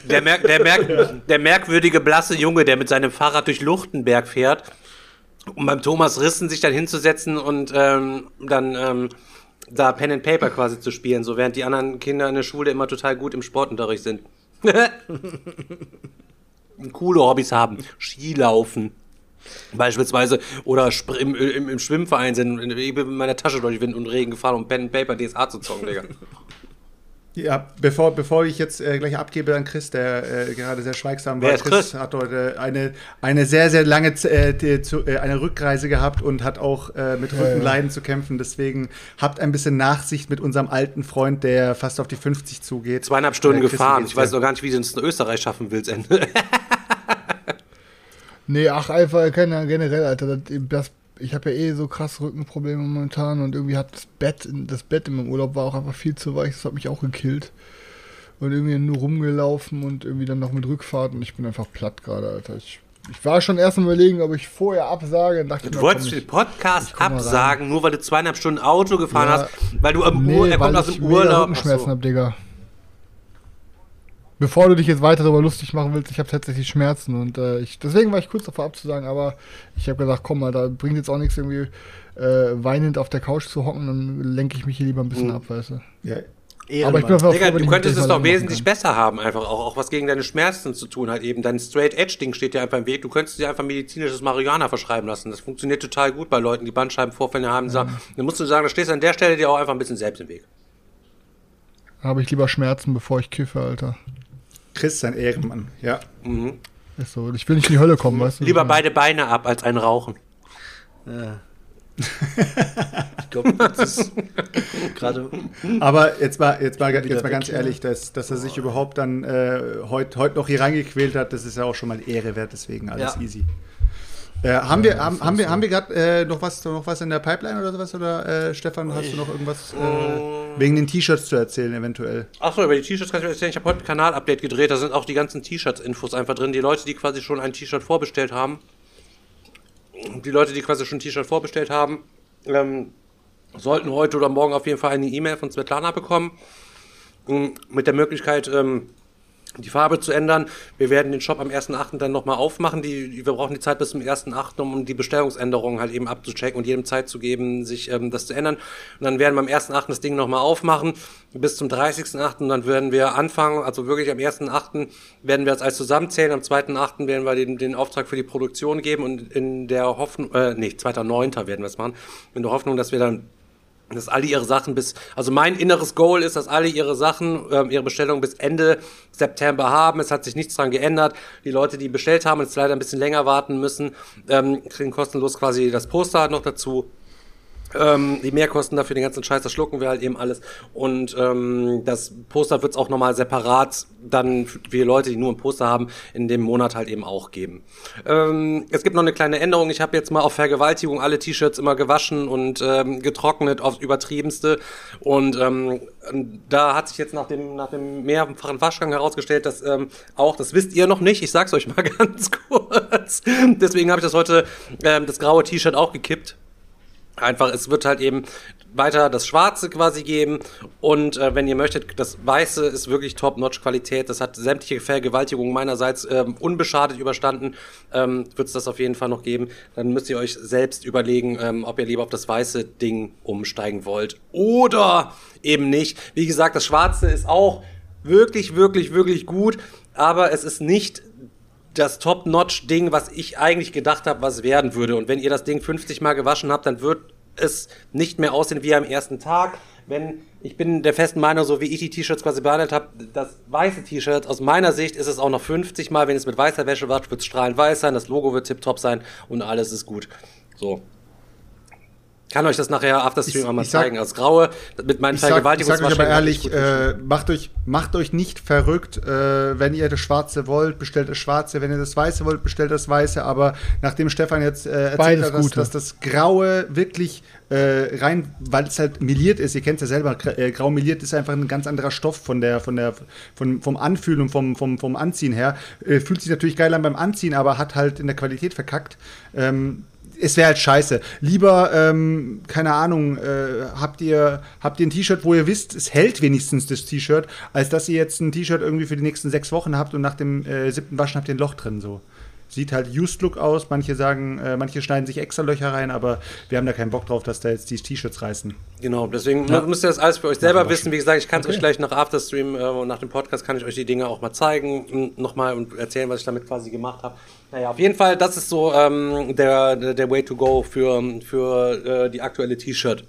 Der, merk, der, merk, der merkwürdige blasse Junge, der mit seinem Fahrrad durch Luchtenberg fährt, um beim Thomas Rissen sich dann hinzusetzen und ähm, dann ähm, da Pen and Paper quasi zu spielen, so während die anderen Kinder in der Schule immer total gut im Sportunterricht sind. Coole Hobbys haben. Skilaufen. Beispielsweise. Oder im, im, im Schwimmverein sind. Bin mit meiner Tasche durch Wind und Regen gefahren, um Pen and Paper DSA zu zocken, Digga. Ja, bevor, bevor ich jetzt äh, gleich abgebe an Chris, der äh, gerade sehr schweigsam war. Wer ist Chris? hat heute eine, eine sehr, sehr lange äh, zu, äh, eine Rückreise gehabt und hat auch äh, mit Rückenleiden zu kämpfen. Deswegen habt ein bisschen Nachsicht mit unserem alten Freund, der fast auf die 50 zugeht. Zweieinhalb Stunden Äh, Chris, gefahren. Ich weiß noch gar nicht, wie du es in Österreich schaffen willst, Ende. Nee, ach, einfach keine, generell, Alter. Das, das, ich habe ja eh so krass Rückenprobleme momentan und irgendwie hat das Bett, das Bett in meinem Urlaub war auch einfach viel zu weich. Das hat mich auch gekillt. Und irgendwie nur rumgelaufen und irgendwie dann noch mit Rückfahrt und ich bin einfach platt gerade, Alter. Ich, ich war schon erst am überlegen, ob ich vorher absage. und Dachte Du mir, wolltest komm, den Podcast absagen, nur weil du zweieinhalb Stunden Auto gefahren Ja. hast, weil du am Nee, Ur er kommt weil aus ich dem Urlaub. Rückenschmerzen Ach hab, Digga. Bevor du dich jetzt weiter darüber lustig machen willst, ich habe tatsächlich Schmerzen und äh, ich, deswegen war ich kurz davor abzusagen, aber ich habe gesagt, komm mal, da bringt jetzt auch nichts irgendwie äh, weinend auf der Couch zu hocken, dann lenke ich mich hier lieber ein bisschen ab, weißt du. Ja, Aber ich bin Digga, du könntest es doch wesentlich kann. besser haben, einfach auch, auch was gegen deine Schmerzen zu tun hat eben. Dein Straight Edge Ding steht dir einfach im Weg. Du könntest dir einfach medizinisches Marihuana verschreiben lassen. Das funktioniert total gut bei Leuten, die Bandscheibenvorfälle haben. Dann musst du sagen, da stehst du an der Stelle dir auch einfach ein bisschen selbst im Weg. Habe ich lieber Schmerzen, bevor ich kiffe, Alter. Chris, sein Ehrenmann. Ja. Ist so. Ich will nicht in die Hölle kommen, weißt du. Lieber beide Beine ab als ein Rauchen. Ich glaube, das ist gerade. Aber jetzt mal, jetzt mal, jetzt mal ganz weg, ja. ehrlich, dass, dass er sich überhaupt dann äh, heute heut noch hier reingequält hat, das ist ja auch schon mal Ehre wert, deswegen alles Ja. easy. Äh, haben, wir, haben, haben wir, haben wir gerade äh, noch, was, noch was in der Pipeline oder sowas? Oder äh, Stefan, hast du noch irgendwas äh, wegen den T-Shirts zu erzählen, eventuell? Achso, über die T-Shirts kann ich erzählen. Ich habe heute ein Kanal-Update gedreht. Da sind auch die ganzen T-Shirts-Infos einfach drin. Die Leute, die quasi schon ein T-Shirt vorbestellt haben, die Leute, die quasi schon ein T-Shirt vorbestellt haben, ähm, sollten heute oder morgen auf jeden Fall eine E-Mail von Svetlana bekommen. ähm, Mit der Möglichkeit, ähm, die Farbe zu ändern. Wir werden den Shop am 1.8. dann nochmal aufmachen. Die, wir brauchen die Zeit bis zum 1.8., um die Bestellungsänderungen halt eben abzuchecken und jedem Zeit zu geben, sich ähm, das zu ändern. Und dann werden wir am 1.8. das Ding nochmal aufmachen bis zum 30.8. Und dann werden wir anfangen, also wirklich am 1.8. werden wir das alles zusammenzählen. Am 2.8. werden wir den, den Auftrag für die Produktion geben und in der Hoffnung, äh, nee, 2.9. werden wir es machen, in der Hoffnung, dass wir dann dass alle ihre Sachen bis, also mein inneres Goal ist, dass alle ihre Sachen, ähm, ihre Bestellungen bis Ende September haben. Es hat sich nichts dran geändert. Die Leute, die bestellt haben und jetzt leider ein bisschen länger warten müssen, ähm, kriegen kostenlos quasi das Poster noch dazu. Ähm, die Mehrkosten dafür, den ganzen Scheiß, das schlucken wir halt eben alles. Und ähm, das Poster wird es auch nochmal separat dann für Leute, die nur ein Poster haben, in dem Monat halt eben auch geben. Ähm, es gibt noch eine kleine Änderung. Ich habe jetzt mal auf Vergewaltigung alle T-Shirts immer gewaschen und ähm, getrocknet aufs Übertriebenste. Und ähm, da hat sich jetzt nach dem, nach dem mehrfachen Waschgang herausgestellt, dass ähm, auch, das wisst ihr noch nicht, ich sag's euch mal ganz kurz. Deswegen habe ich das heute, ähm, das graue T-Shirt auch gekippt. Einfach, es wird halt eben weiter das Schwarze quasi geben und äh, wenn ihr möchtet, das Weiße ist wirklich Top-Notch-Qualität. Das hat sämtliche Vergewaltigungen meinerseits ähm, unbeschadet überstanden. Ähm, Wird es das auf jeden Fall noch geben. Dann müsst ihr euch selbst überlegen, ähm, ob ihr lieber auf das weiße Ding umsteigen wollt oder eben nicht. Wie gesagt, das Schwarze ist auch wirklich, wirklich, wirklich gut, aber es ist nicht das Top-Notch-Ding, was ich eigentlich gedacht habe, was werden würde. Und wenn ihr das Ding 50 Mal gewaschen habt, dann wird es nicht mehr aussehen wie am ersten Tag. Wenn, ich bin der festen Meinung, so wie ich die T-Shirts quasi behandelt habe, das weiße T-Shirt, aus meiner Sicht ist es auch noch 50 Mal, wenn es mit weißer Wäsche wascht, wird es strahlend weiß sein, das Logo wird tipptopp sein und alles ist gut. So. Kann euch das nachher after Stream Ich- auch mal ich sag- zeigen. Als Graue mit meinen Ich sag, ich sag euch aber ehrlich, äh, macht, euch, macht euch nicht verrückt. Äh, wenn ihr das Schwarze wollt, bestellt das Schwarze. Wenn ihr das Weiße wollt, bestellt das Weiße. Aber nachdem Stefan jetzt äh, erzählt Beides hat, dass, dass das Graue wirklich äh, rein, weil es halt meliert ist, ihr kennt es ja selber, äh, grau meliert ist einfach ein ganz anderer Stoff von der, von der, von, vom Anfühlen und vom, vom, vom Anziehen her. Äh, fühlt sich natürlich geil an beim Anziehen, aber hat halt in der Qualität verkackt. Ähm, es wäre halt scheiße. Lieber, ähm, keine Ahnung, äh, habt ihr, habt ihr ein T-Shirt, wo ihr wisst, es hält wenigstens das T-Shirt, als dass ihr jetzt ein T-Shirt irgendwie für die nächsten sechs Wochen habt und nach dem äh, siebten Waschen habt ihr ein Loch drin. So. Sieht halt used look aus. Manche sagen, äh, manche schneiden sich extra Löcher rein, aber wir haben da keinen Bock drauf, dass da jetzt die T-Shirts reißen. Genau, deswegen müsst ihr das alles für euch selber wissen. Wie gesagt, ich kann es euch gleich nach Afterstream äh, und nach dem Podcast kann ich euch die Dinge auch mal zeigen und nochmal und erzählen, was ich damit quasi gemacht habe. Naja, auf jeden Fall, das ist so ähm, der, der, der Way to go für, für äh, die aktuelle T-Shirt.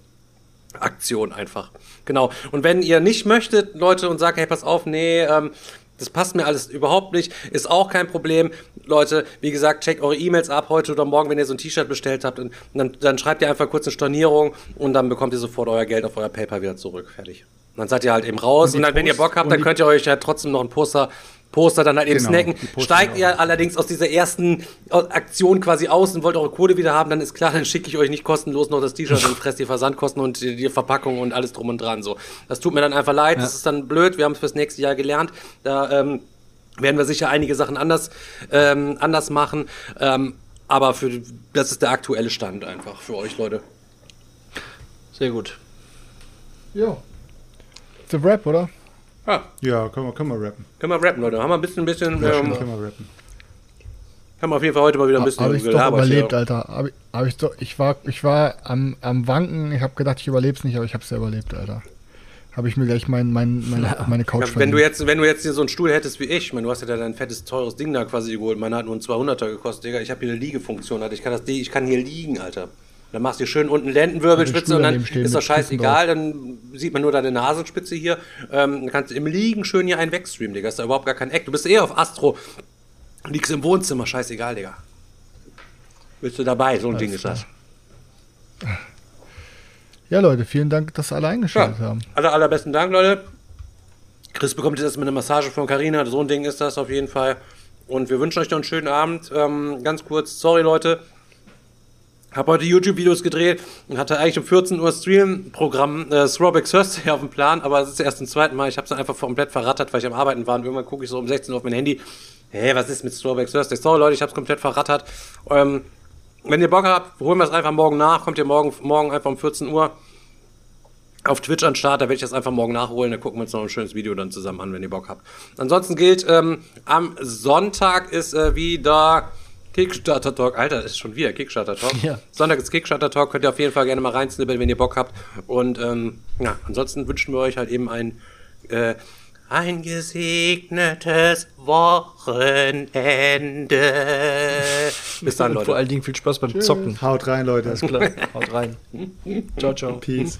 Aktion einfach. Genau. Und wenn ihr nicht möchtet, Leute, und sagt, hey, pass auf, nee, ähm, das passt mir alles überhaupt nicht, ist auch kein Problem. Leute, wie gesagt, checkt eure E-Mails ab heute oder morgen, wenn ihr so ein T-Shirt bestellt habt. Und dann, dann schreibt ihr einfach kurz eine Stornierung und dann bekommt ihr sofort euer Geld auf euer PayPal wieder zurück. Fertig. Und dann seid ihr halt eben raus. Und Und, dann, wenn ihr Post- Bock habt, dann könnt ihr euch ja trotzdem noch ein Poster, Poster dann halt eben Genau, snacken. Steigt auch. ihr allerdings aus dieser ersten Aktion quasi aus und wollt eure Kohle wieder haben, dann ist klar, dann schicke ich euch nicht kostenlos noch das T-Shirt und fress die Versandkosten und die, die Verpackung und alles drum und dran. So, das tut mir dann einfach leid. Das ist dann blöd. Wir haben es fürs nächste Jahr gelernt. Da ähm, werden wir sicher einige Sachen anders ähm, anders machen. Ähm, aber für das ist der aktuelle Stand einfach für euch Leute. Sehr gut. Ja. The Rap, oder? Ja, Ja, können wir, können wir rappen. können wir rappen, Leute. Haben wir ein bisschen, ein bisschen, Ja, ähm, können wir rappen. haben wir auf jeden Fall heute mal wieder ein bisschen ich doch gelabert hier. überlebt, Alter. Hab, ich- hab ich, doch, ich war, ich war am, am Wanken. Ich habe gedacht, ich überlebe es nicht, aber ich habe es ja überlebt, Alter. Habe ich mir gleich mein, mein, meine, meine Couch Ja, wenn du jetzt, wenn du jetzt hier so einen Stuhl hättest wie ich, ich meine, du hast ja dein fettes, teures Ding da quasi geholt. Meiner hat nur einen 200er gekostet, Digga. Ich habe hier eine Liegefunktion, Alter. Ich kann, das, ich kann hier liegen, Alter. Dann machst du hier schön unten Lendenwirbelspitze und dann ist Kissen scheißegal. Dann sieht man nur deine Nasenspitze hier. Ähm, dann kannst du im Liegen schön hier einen wegstreamen, Digga. Ist da überhaupt gar kein Eck. Du bist eh auf Astro. Liegst im Wohnzimmer, scheißegal, Digga. Bist du dabei? So ein Ding ist das. Ja, Leute, vielen Dank, dass alle eingeschaltet Ja. haben. Aller, allerbesten Dank, Leute. Chris bekommt jetzt erstmal eine Massage von Carina. So ein Ding ist das auf jeden Fall. Und wir wünschen euch noch einen schönen Abend. Ähm, ganz kurz, sorry Leute. Hab heute YouTube-Videos gedreht und hatte eigentlich um 14 Uhr Stream-Programm äh, Throwback Thursday auf dem Plan, aber es ist erst zum zweiten Mal. Ich habe es einfach komplett verrattert, weil ich am Arbeiten war und irgendwann gucke ich so um 16 Uhr auf mein Handy. Hä, was ist mit Throwback Thursday? Sorry Leute, ich habe es komplett verrattert. Ähm, wenn ihr Bock habt, holen wir es einfach morgen nach. Kommt ihr morgen, morgen einfach um 14 Uhr auf Twitch an Start, da werde ich das einfach morgen nachholen, da gucken wir uns noch ein schönes Video dann zusammen an, wenn ihr Bock habt. Ansonsten gilt, ähm, am Sonntag ist äh, wieder Kickstarter Talk. Alter, das ist schon wieder Kickstarter Talk. Ja. Sonntag ist Kickstarter Talk, könnt ihr auf jeden Fall gerne mal reinsnibbeln, wenn ihr Bock habt. Und ähm, ja, ansonsten wünschen wir euch halt eben ein, äh, ein gesegnetes Wochenende. Bis dann, Und vor Leute. allen Dingen viel Spaß beim Zocken. Haut rein, Leute. Alles klar. Haut rein. Ciao, ciao. Peace.